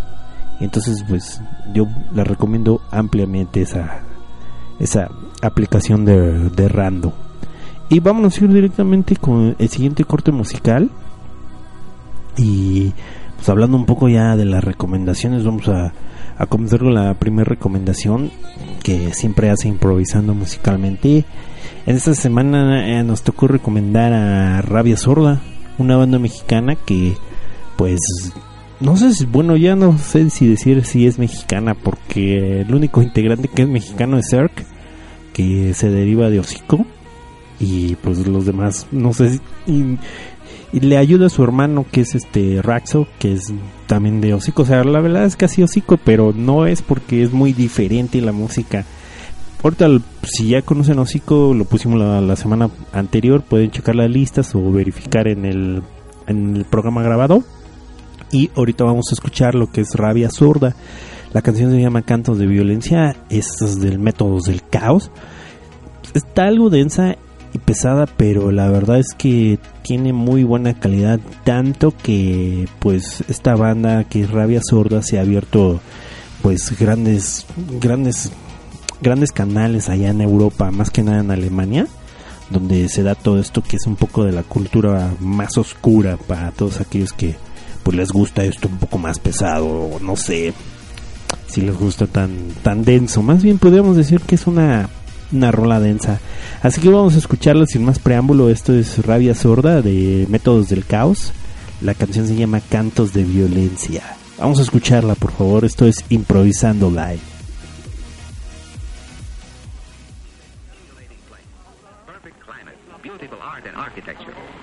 Entonces, pues yo la recomiendo ampliamente esa, esa aplicación de, de Rando. Y vámonos a ir directamente con el siguiente corte musical. Y pues hablando un poco ya de las recomendaciones, vamos a, a comenzar con la primera recomendación que siempre hace improvisando musicalmente. En esta semana eh, nos tocó recomendar a Rabia Sorda, una banda mexicana que pues no sé si, bueno, ya no sé si decir si es mexicana porque el único integrante que es mexicano es Zerk, que se deriva de hocico y pues los demás no sé si- y, le ayuda a su hermano que es este Raxo que es también de hocico. O sea la verdad es casi hocico pero no es porque es muy diferente la música. Ahorita si ya conocen hocico lo pusimos la, la semana anterior pueden checar las listas o verificar en el en el programa grabado. Y ahorita vamos a escuchar lo que es Rabia Sorda. La canción se llama Cantos de Violencia es del Métodos del Caos. Está algo densa pesada, pero la verdad es que tiene muy buena calidad, tanto que pues esta banda que es Rabia Sorda se ha abierto pues grandes grandes grandes canales allá en Europa, más que nada en Alemania, donde se da todo esto que es un poco de la cultura más oscura para todos aquellos que pues les gusta esto un poco más pesado, no sé si les gusta tan tan denso, más bien podríamos decir que es una una rola densa. Así que vamos a escucharlo sin más preámbulo. Esto es Rabia Sorda de Métodos del Caos. La canción se llama Cantos de Violencia. Vamos a escucharla, por favor. Esto es Improvisando Live.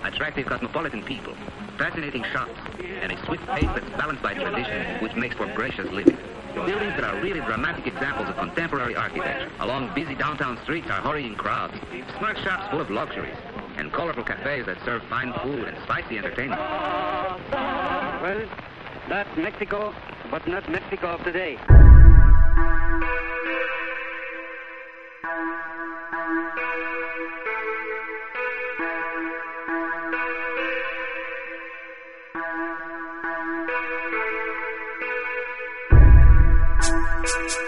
Attractive cosmopolitan people, fascinating shops, and a swift pace that's balanced by tradition, which makes for gracious living. Buildings that are really dramatic examples of contemporary architecture. Along busy downtown streets are hurrying crowds, smart shops full of luxuries, and colorful cafes that serve fine food and spicy entertainment. Well, that's Mexico, but not Mexico of today. Thank Thank you.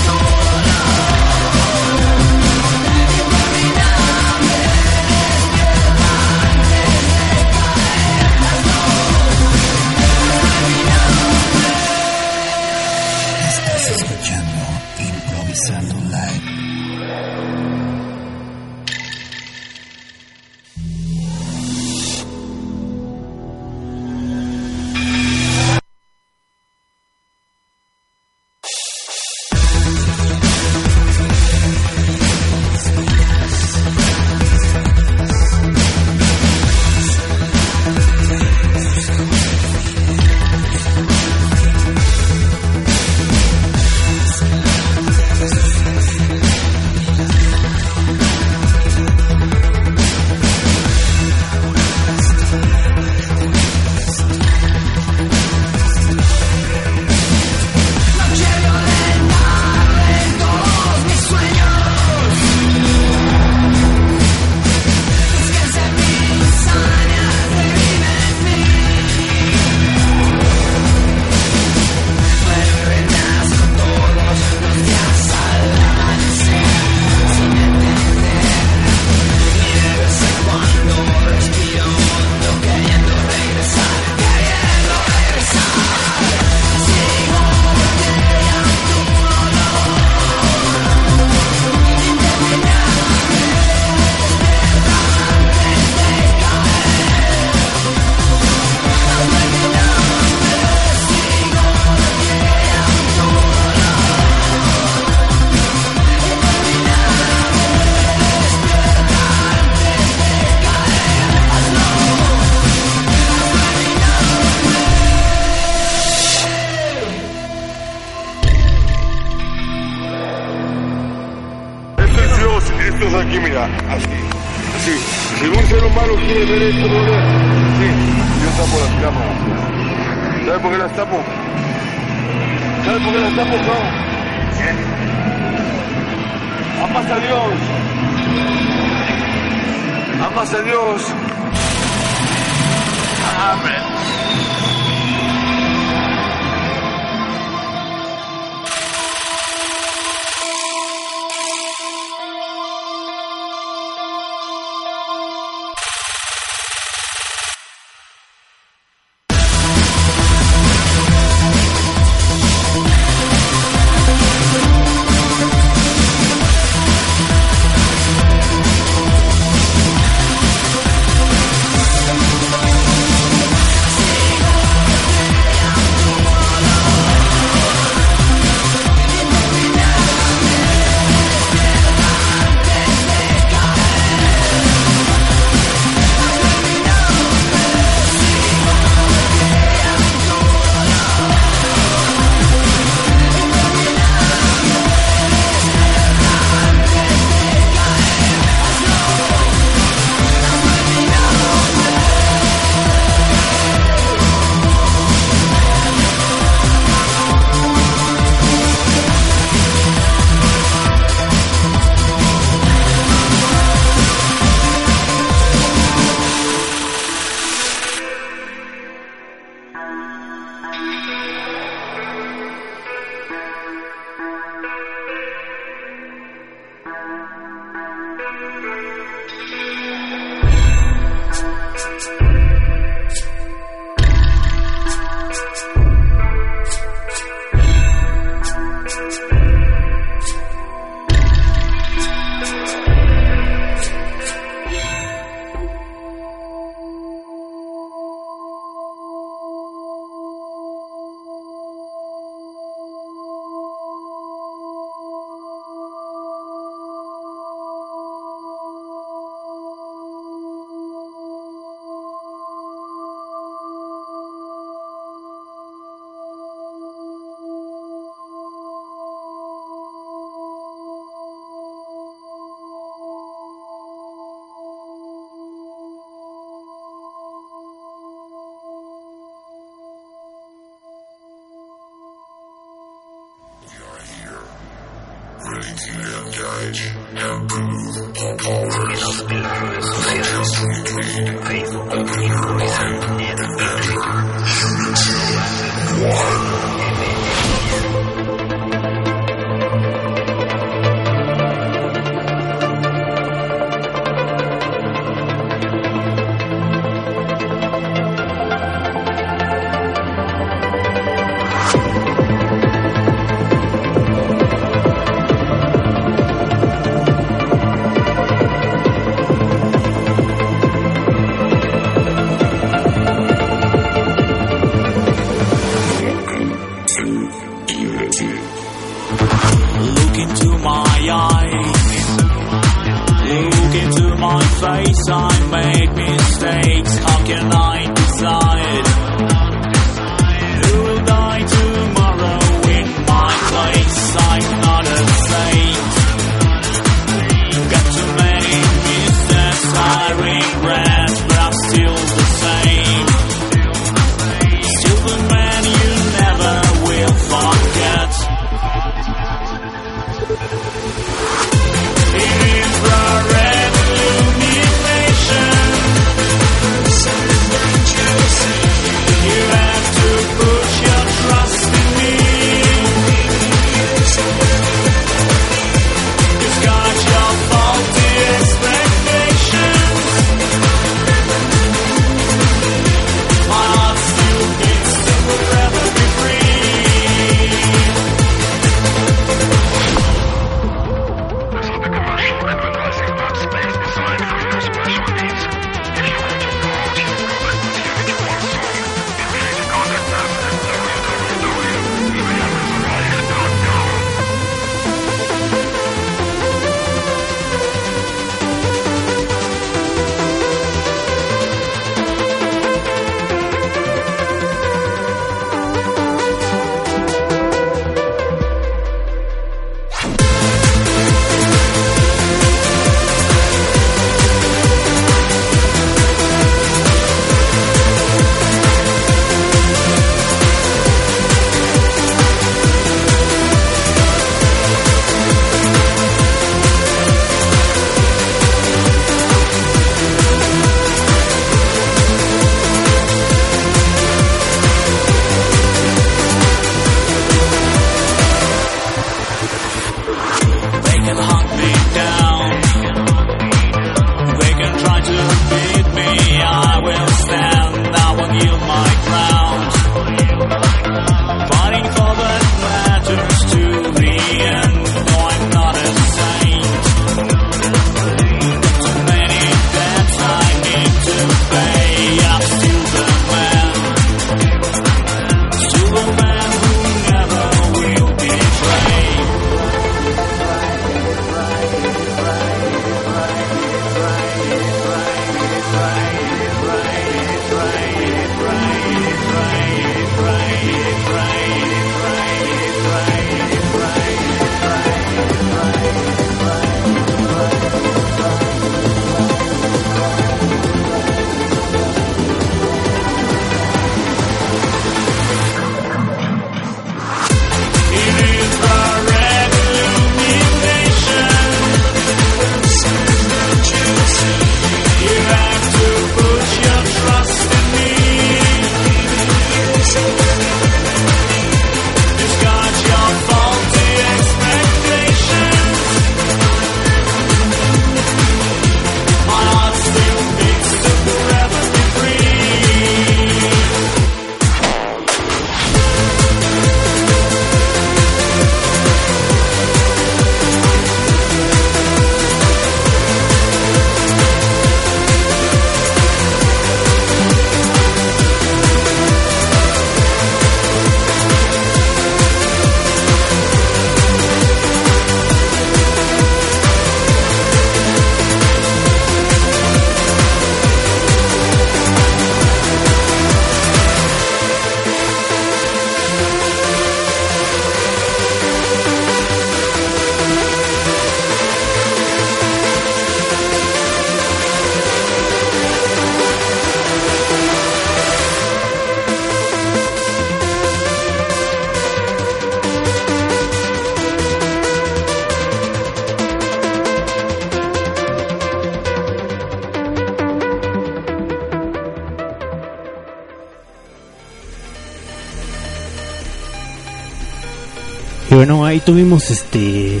Tuvimos este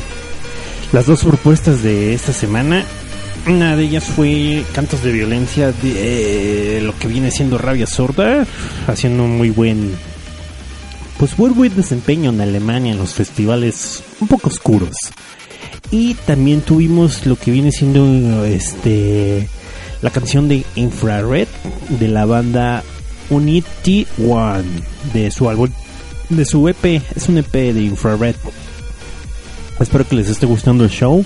las dos propuestas de esta semana. Una de ellas fue Cantos de Violencia de eh, lo que viene siendo Rabia Sorda, haciendo un muy buen pues buen, buen desempeño en Alemania en los festivales un poco oscuros. Y también tuvimos lo que viene siendo este la canción de Infrared de la banda Unity One de su álbum de su EP, es un EP de Infrared. Espero que les esté gustando el show.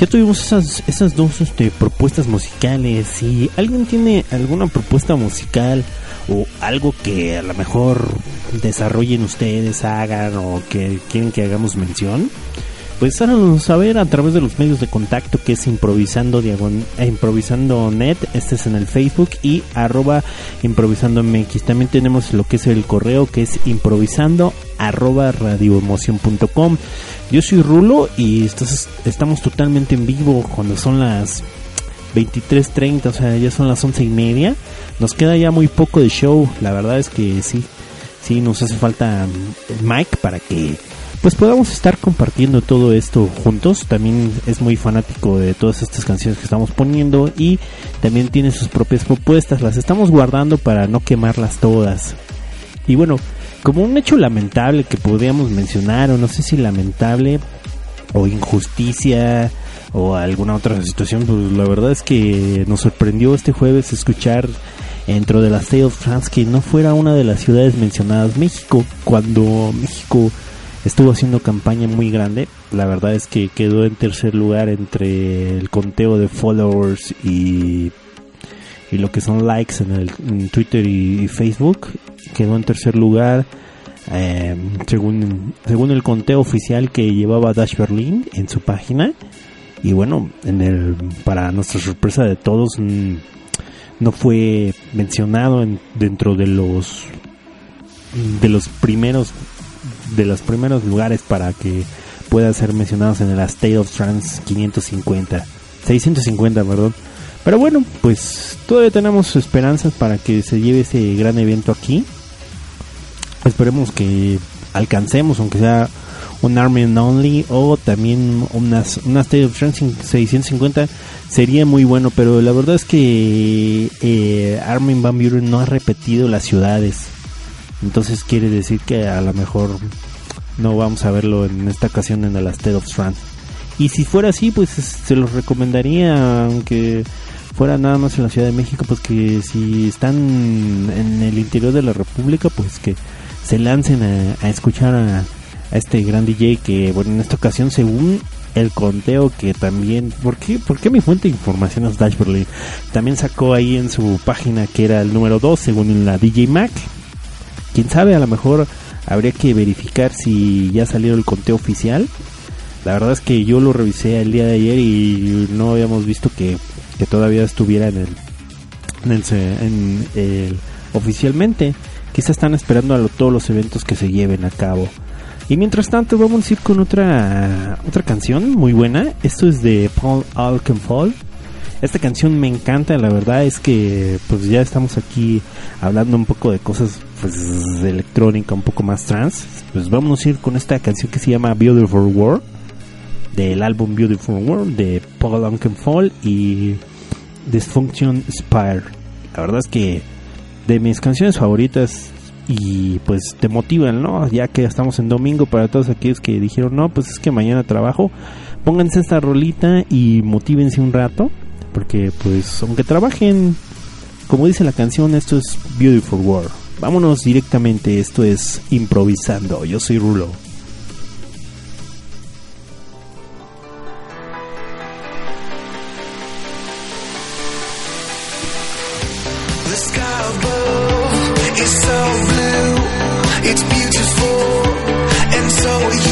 Ya tuvimos esas, esas dos este, propuestas musicales. Si alguien tiene alguna propuesta musical o algo que a lo mejor desarrollen ustedes, hagan o que quieren que hagamos mención, pues háganos saber a través de los medios de contacto que es improvisando diagon improvisando net, este es en el Facebook y arroba improvisando mx. También tenemos lo que es el correo que es improvisando arroba radioemoción.com. Yo soy Rulo y estamos totalmente en vivo cuando son las 23.30, o sea, ya son las once y media. Nos queda ya muy poco de show, la verdad es que sí, sí nos hace falta mm, el mic para que pues podamos estar compartiendo todo esto juntos. También es muy fanático de todas estas canciones que estamos poniendo y también tiene sus propias propuestas. Las estamos guardando para no quemarlas todas. Y bueno, como un hecho lamentable que podríamos mencionar, o no sé si lamentable o injusticia o alguna otra situación, pues la verdad es que nos sorprendió este jueves escuchar dentro de la State of France que no fuera una de las ciudades mencionadas. México cuando México estuvo haciendo campaña muy grande la verdad es que quedó en tercer lugar entre el conteo de followers y y lo que son likes en, el, Twitter y, Facebook quedó en tercer lugar eh, según según el conteo oficial que llevaba Dash Berlin en su página. Y bueno en el para nuestra sorpresa de todos no fue mencionado en, dentro de los de los primeros de los primeros lugares para que pueda ser mencionados en el State of Trance 550 650 perdón pero bueno pues todavía tenemos esperanzas para que se lleve ese gran evento aquí esperemos que alcancemos aunque sea un Armin Only o también unas, una State of Trance 650 sería muy bueno, pero la verdad es que eh, Armin Van Buren no ha repetido las ciudades, entonces quiere decir que a lo mejor no vamos a verlo en esta ocasión en el State of Trance. Y si fuera así, pues es- se los recomendaría, aunque fuera nada más en la Ciudad de México, pues que si están en el interior de la República, pues que se lancen a, escuchar a, este gran DJ que, bueno, en esta ocasión, según el conteo que también, ¿por qué, por qué mi fuente de información es Dash Berlin? También sacó ahí en su página que era el número 2 según la DJ Mac. Quién sabe, a lo mejor habría que verificar si ya salió el conteo oficial. La verdad es que yo lo revisé el día de ayer y no habíamos visto que, que todavía estuviera en el, oficialmente. Quizás están esperando a todos los eventos que se lleven a cabo. Y mientras tanto vamos a ir con otra otra canción muy buena. Esto es de Paul Alkenfall. Esta canción me encanta, la verdad es que pues ya estamos aquí hablando un poco de cosas pues electrónica, un poco más trans. Pues vamos a ir con esta canción que se llama Beautiful World del álbum Beautiful World de Paul Oakenfold y Dysfunction Spire. La verdad es que de mis canciones favoritas y pues te motivan, ¿no? Ya que estamos en domingo para todos aquellos que dijeron, no, pues es que mañana trabajo, pónganse esta rolita y motívense un rato, porque pues aunque trabajen, como dice la canción, esto es Beautiful World. Vámonos directamente, esto es improvisando. Yo soy Rulo. Above is so blue, it's beautiful, and so you.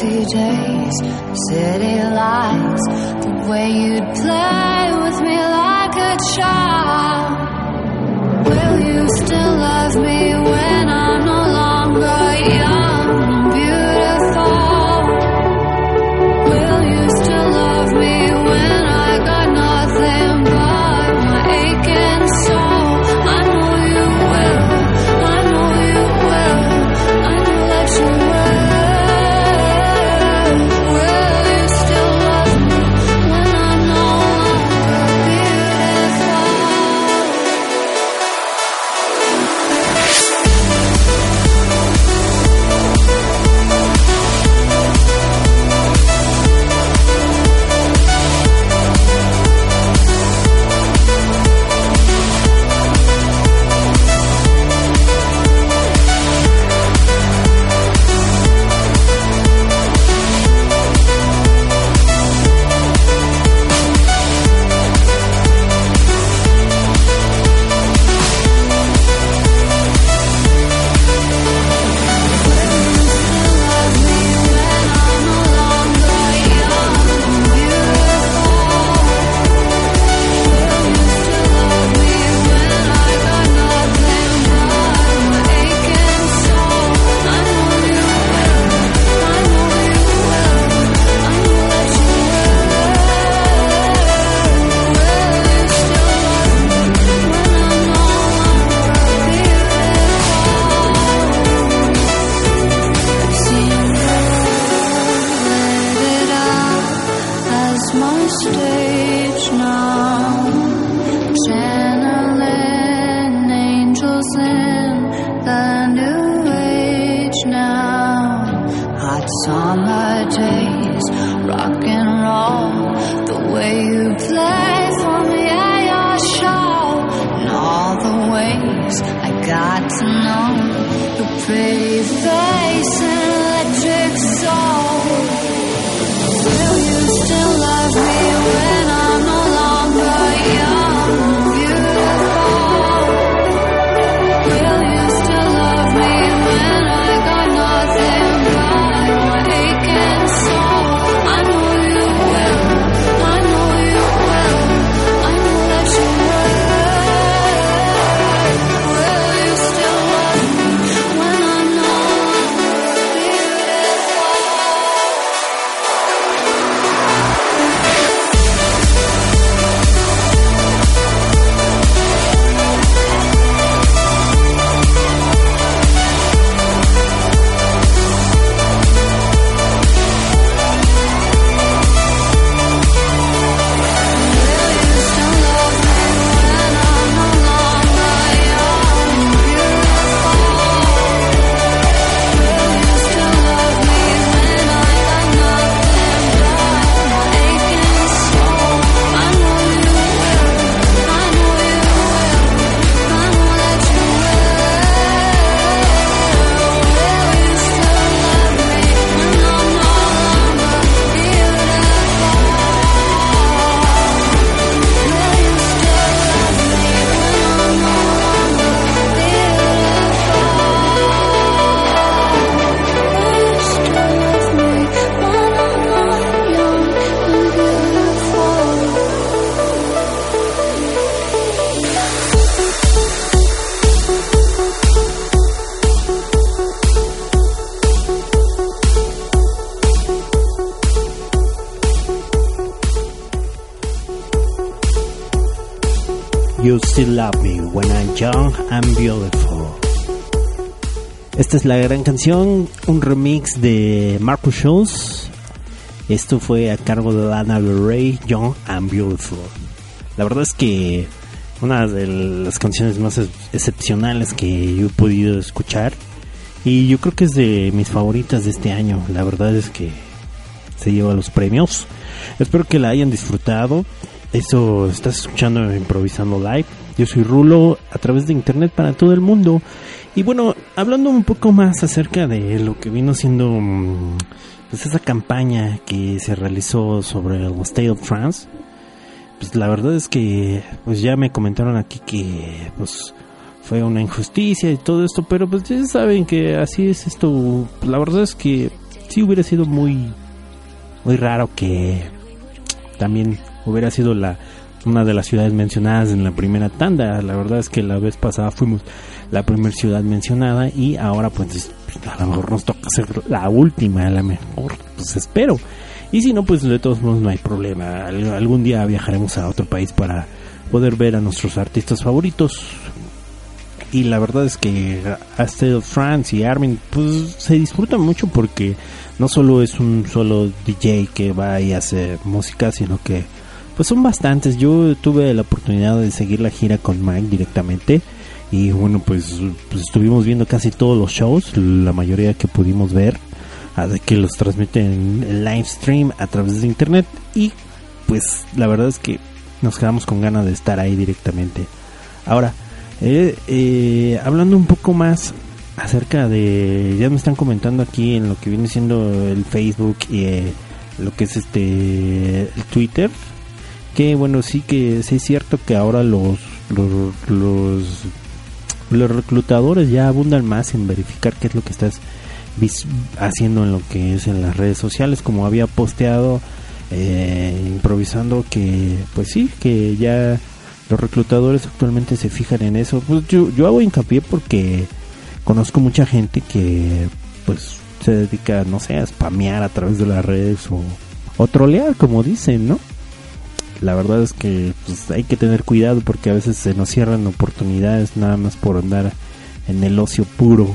city days, city lights, the way you'd play with me like a child. Will you still love me? Me When I'm Young and Beautiful. Esta es la gran canción, un remix de Marcus Schultz. Esto fue a cargo de Lana Del Young and Beautiful. La verdad es que una de las canciones más ex- excepcionales que yo he podido escuchar. Y yo creo que es de mis favoritas de este año. La verdad es que se lleva los premios. Espero que la hayan disfrutado. Eso estás escuchando improvisando live. Yo soy Rulo a través de internet para todo el mundo. Y bueno, hablando un poco más acerca de lo que vino siendo mm, pues esa campaña que se realizó sobre el State of France. Pues la verdad es que pues ya me comentaron aquí que pues fue una injusticia y todo esto, pero pues ya saben que así es esto. La verdad es que sí hubiera sido muy muy raro que también hubiera sido la una de las ciudades mencionadas en la primera tanda. La verdad es que la vez pasada fuimos la primera ciudad mencionada y ahora pues a lo mejor nos toca ser la última, a lo mejor pues espero. Y si no pues de todos modos no hay problema. Al- algún día viajaremos a otro país para poder ver a nuestros artistas favoritos. Y la verdad es que a State of France y Armin pues se disfrutan mucho porque no solo es un solo DJ que va y hace música, sino que pues son bastantes. Yo tuve la oportunidad de seguir la gira con Mike directamente y bueno, pues, pues estuvimos viendo casi todos los shows, la mayoría que pudimos ver, que los transmiten en live stream a través de internet y pues la verdad es que nos quedamos con ganas de estar ahí directamente. Ahora, eh, eh, hablando un poco más acerca de ya me están comentando aquí en lo que viene siendo el Facebook y eh, lo que es este el Twitter que bueno sí que sí es cierto que ahora los los los, reclutadores ya abundan más en verificar qué es lo que estás haciendo en lo que es en las redes sociales como había posteado eh, improvisando que pues sí que ya los reclutadores actualmente se fijan en eso. Pues yo, yo hago hincapié porque conozco mucha gente que pues se dedica no sé a spamear a través de las redes o, o trolear como dicen no la verdad es que pues, hay que tener cuidado porque a veces se nos cierran oportunidades nada más por andar en el ocio puro.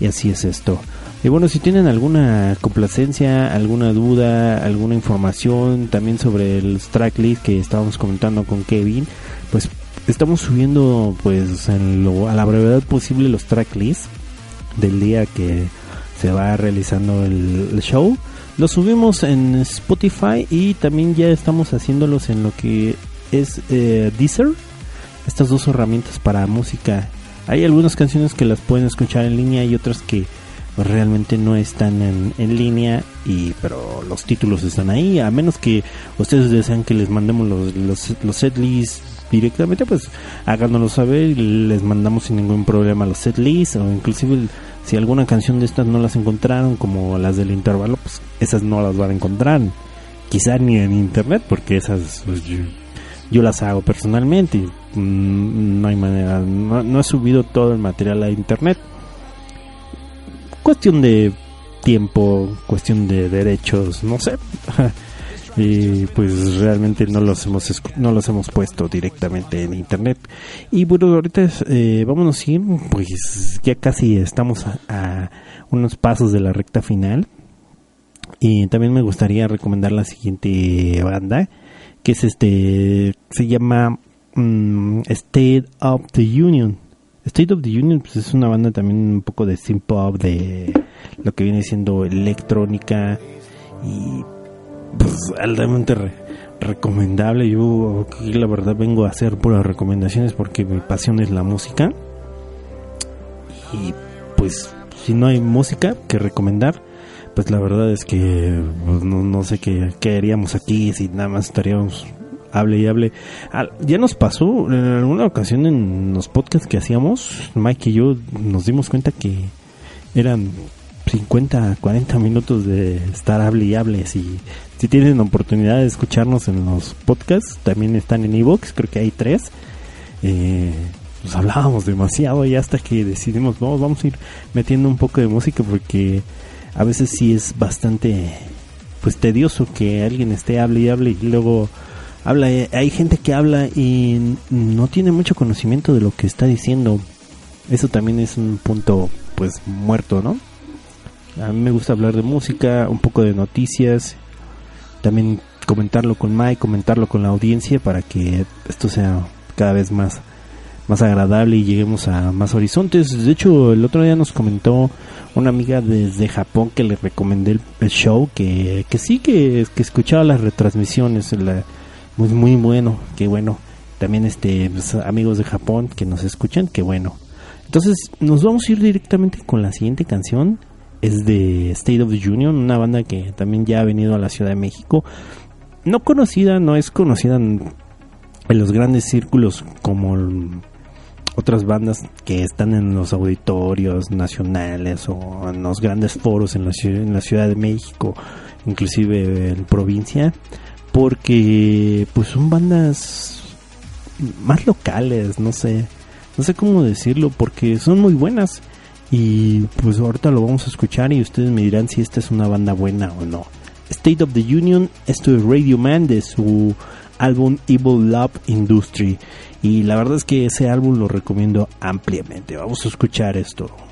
Y así es esto. Y bueno si tienen alguna complacencia alguna duda alguna información también sobre el tracklist que estábamos comentando con Kevin pues estamos subiendo pues en lo, a la brevedad posible los tracklists del día que se va realizando el, el show los subimos en Spotify y también ya estamos haciéndolos en lo que es eh, Deezer. Estas dos herramientas para música. Hay algunas canciones que las pueden escuchar en línea y otras que realmente no están en, en línea y pero los títulos están ahí. A menos que ustedes desean que les mandemos los, los, los setlists directamente pues háganoslo saber y les mandamos sin ningún problema los setlists o inclusive si alguna canción de estas no las encontraron como las del intervalo pues esas no las van a encontrar. Quizá ni en internet porque esas pues, yo, las hago personalmente y, mm, no hay manera no he subido todo el material a internet. Cuestión de tiempo cuestión de derechos no sé [laughs] y pues realmente no los hemos no los hemos puesto directamente en internet. Y bueno ahorita eh, vámonos ir pues ya casi estamos a, a unos pasos de la recta final. Y también me gustaría recomendar la siguiente banda que es este se llama mm, State of the Union. State of the Union pues es una banda también un poco de synth pop de lo que viene siendo electrónica y pues altamente re- recomendable. Yo la verdad vengo a hacer puras recomendaciones porque mi pasión es la música. Y pues si no hay música que recomendar, pues la verdad es que pues, no, no sé qué, haríamos aquí si nada más estaríamos hable y hable. Ya nos pasó en alguna ocasión en los podcasts que hacíamos, Mike y yo nos dimos cuenta que eran 50, 40 minutos de estar hable y hable. Si, si tienen oportunidad de escucharnos en los podcasts, también están en Evox, creo que hay tres. Eh, pues hablábamos demasiado y hasta que decidimos, no, vamos a ir metiendo un poco de música porque a veces sí es bastante pues tedioso que alguien esté hable y hable y luego habla, eh, hay gente que habla y no tiene mucho conocimiento de lo que está diciendo. Eso también es un punto pues muerto, ¿no? A mí me gusta hablar de música, un poco de noticias, también comentarlo con Mike, comentarlo con la audiencia para que esto sea cada vez más más agradable y lleguemos a más horizontes. De hecho, el otro día nos comentó una amiga desde Japón que le recomendé el, show, que, que sí, que, que escuchaba las retransmisiones, la, muy, muy bueno, que bueno. También este pues, amigos de Japón que nos escuchan, que bueno. Entonces, nos vamos a ir directamente con la siguiente canción. Es de State of the Union, una banda que también ya ha venido a la Ciudad de México. No conocida, no es conocida en, los grandes círculos como otras bandas que están en los auditorios nacionales o en los grandes foros en la, en la Ciudad de México, inclusive en provincia, porque pues son bandas más locales, no sé, no sé cómo decirlo, porque son muy buenas y pues ahorita lo vamos a escuchar y ustedes me dirán si esta es una banda buena o no. State of the Union, esto es Radio Man de su álbum Evil Love Industry y la verdad es que ese álbum lo recomiendo ampliamente. Vamos a escuchar esto.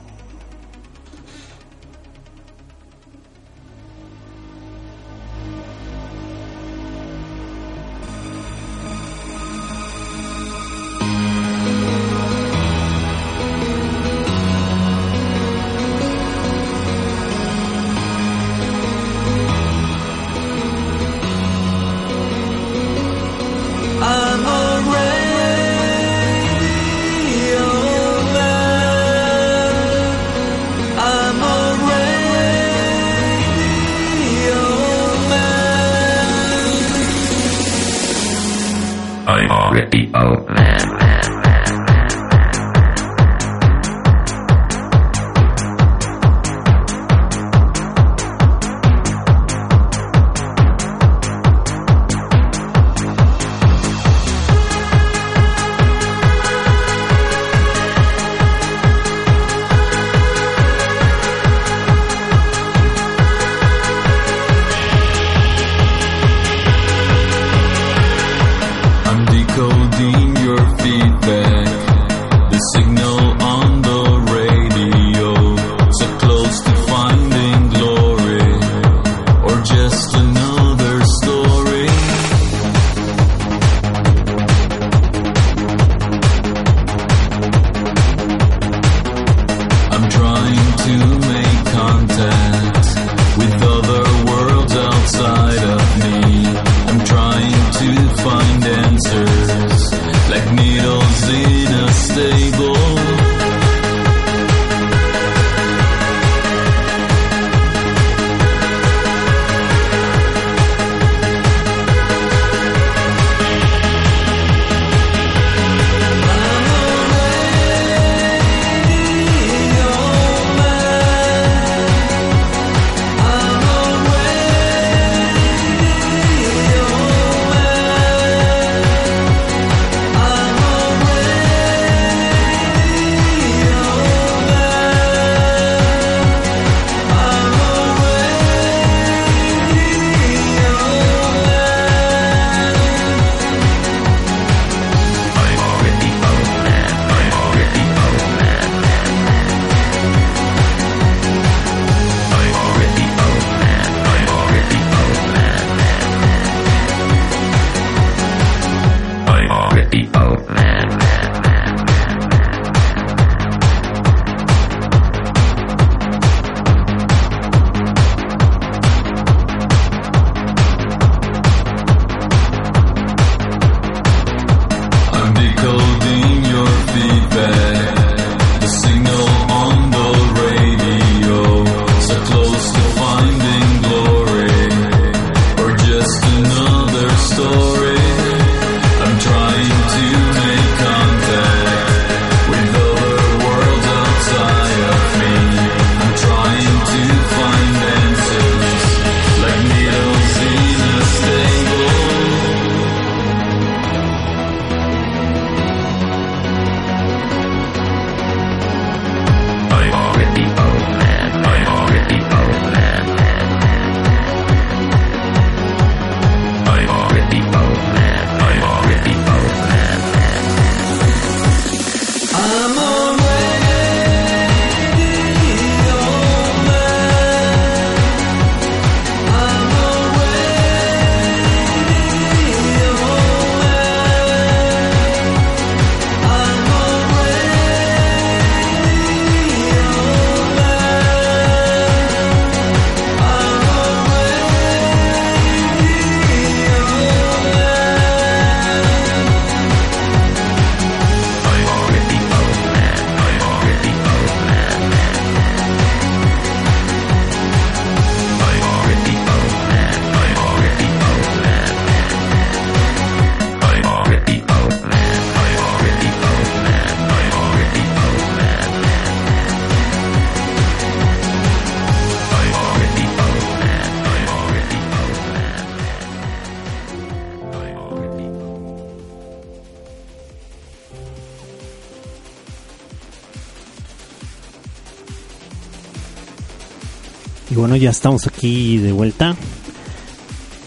Ya estamos aquí de vuelta.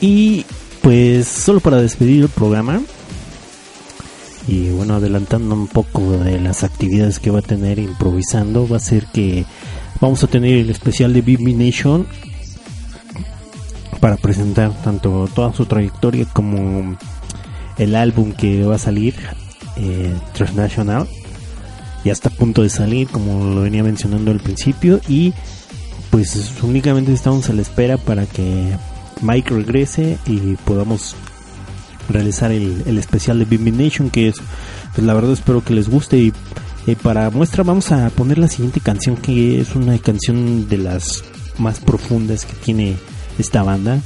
Y pues solo para despedir el programa. Y bueno, adelantando un poco de las actividades que va a tener improvisando, va a ser que vamos a tener el especial de BB Nation para presentar tanto toda su trayectoria como el álbum que va a salir, eh, Transnational. Ya está a punto de salir, como lo venía mencionando al principio. Y pues únicamente estamos a la espera para que Mike regrese y podamos realizar el, especial de BB Nation que es pues la verdad espero que les guste. Y eh, para muestra vamos a poner la siguiente canción que es una canción de las más profundas que tiene esta banda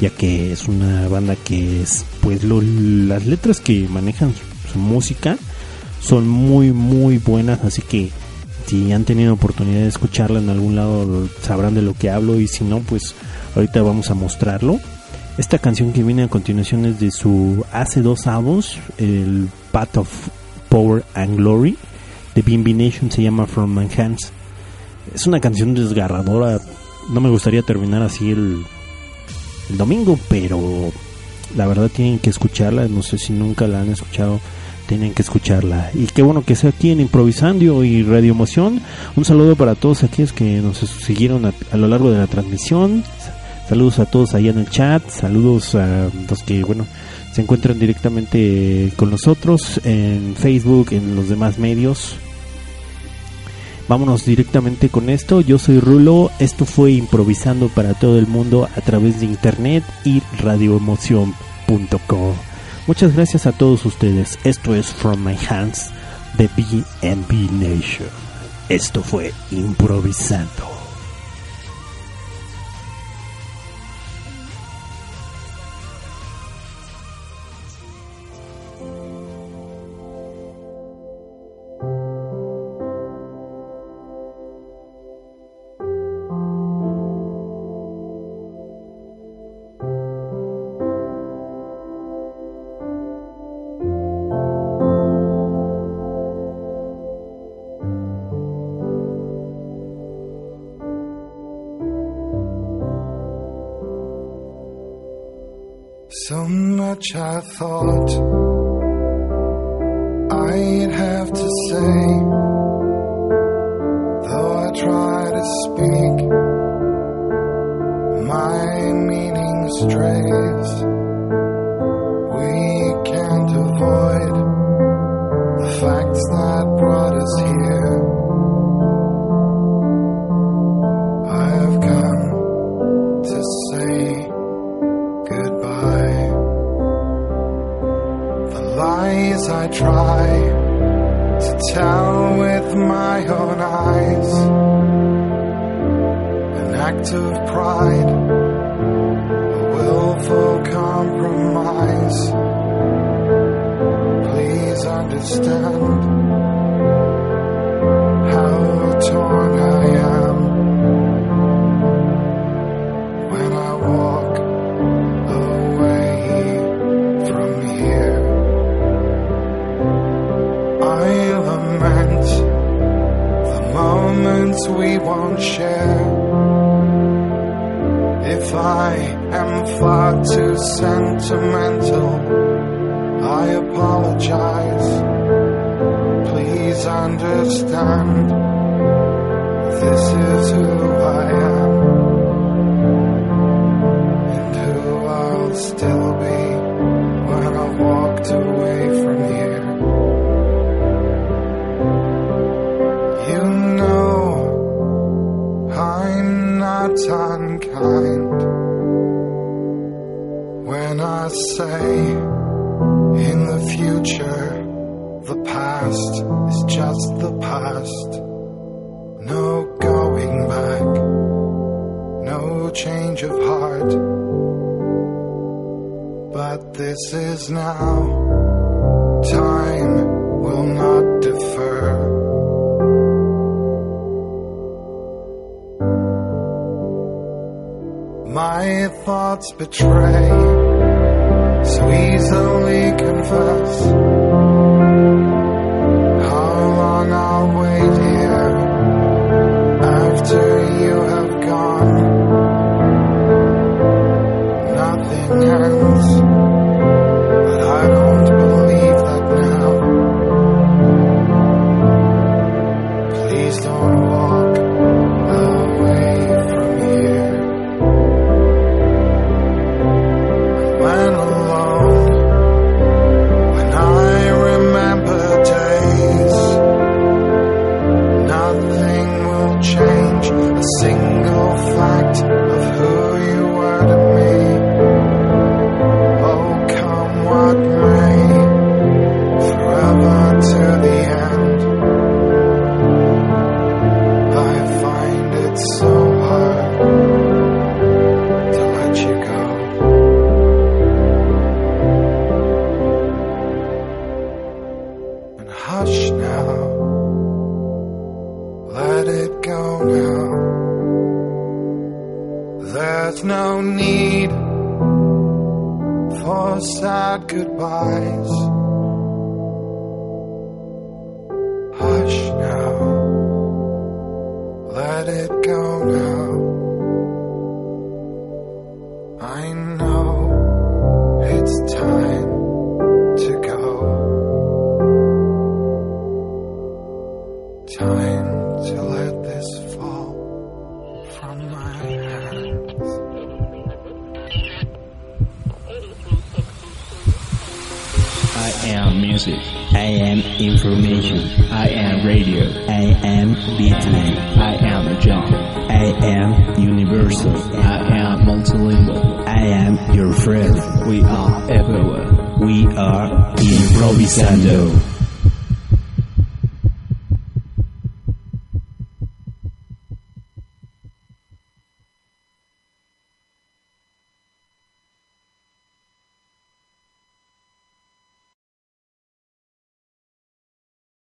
ya que es una banda que es pues lo- las letras que manejan su música son muy muy buenas así que si han tenido oportunidad de escucharla en algún lado sabrán de lo que hablo y si no pues ahorita vamos a mostrarlo. Esta canción que viene a continuación es de su hace dos álbumes el Path of Power and Glory de Bimbi Nation se llama From My Hands. Es una canción desgarradora no me gustaría terminar así el, el domingo pero la verdad tienen que escucharla no sé si nunca la han escuchado tienen que escucharla y qué bueno que sea aquí en Improvisando y Radio Emoción un saludo para todos aquellos que nos siguieron a, lo largo de la transmisión saludos a todos allá en el chat saludos a los que bueno se encuentran directamente con nosotros en Facebook en los demás medios Vámonos directamente con esto. Yo soy Rulo. Esto fue improvisando para todo el mundo a través de internet y radioemoción.com. Muchas gracias a todos ustedes. Esto es From My Hands de BNB Nation. Esto fue improvisando. I thought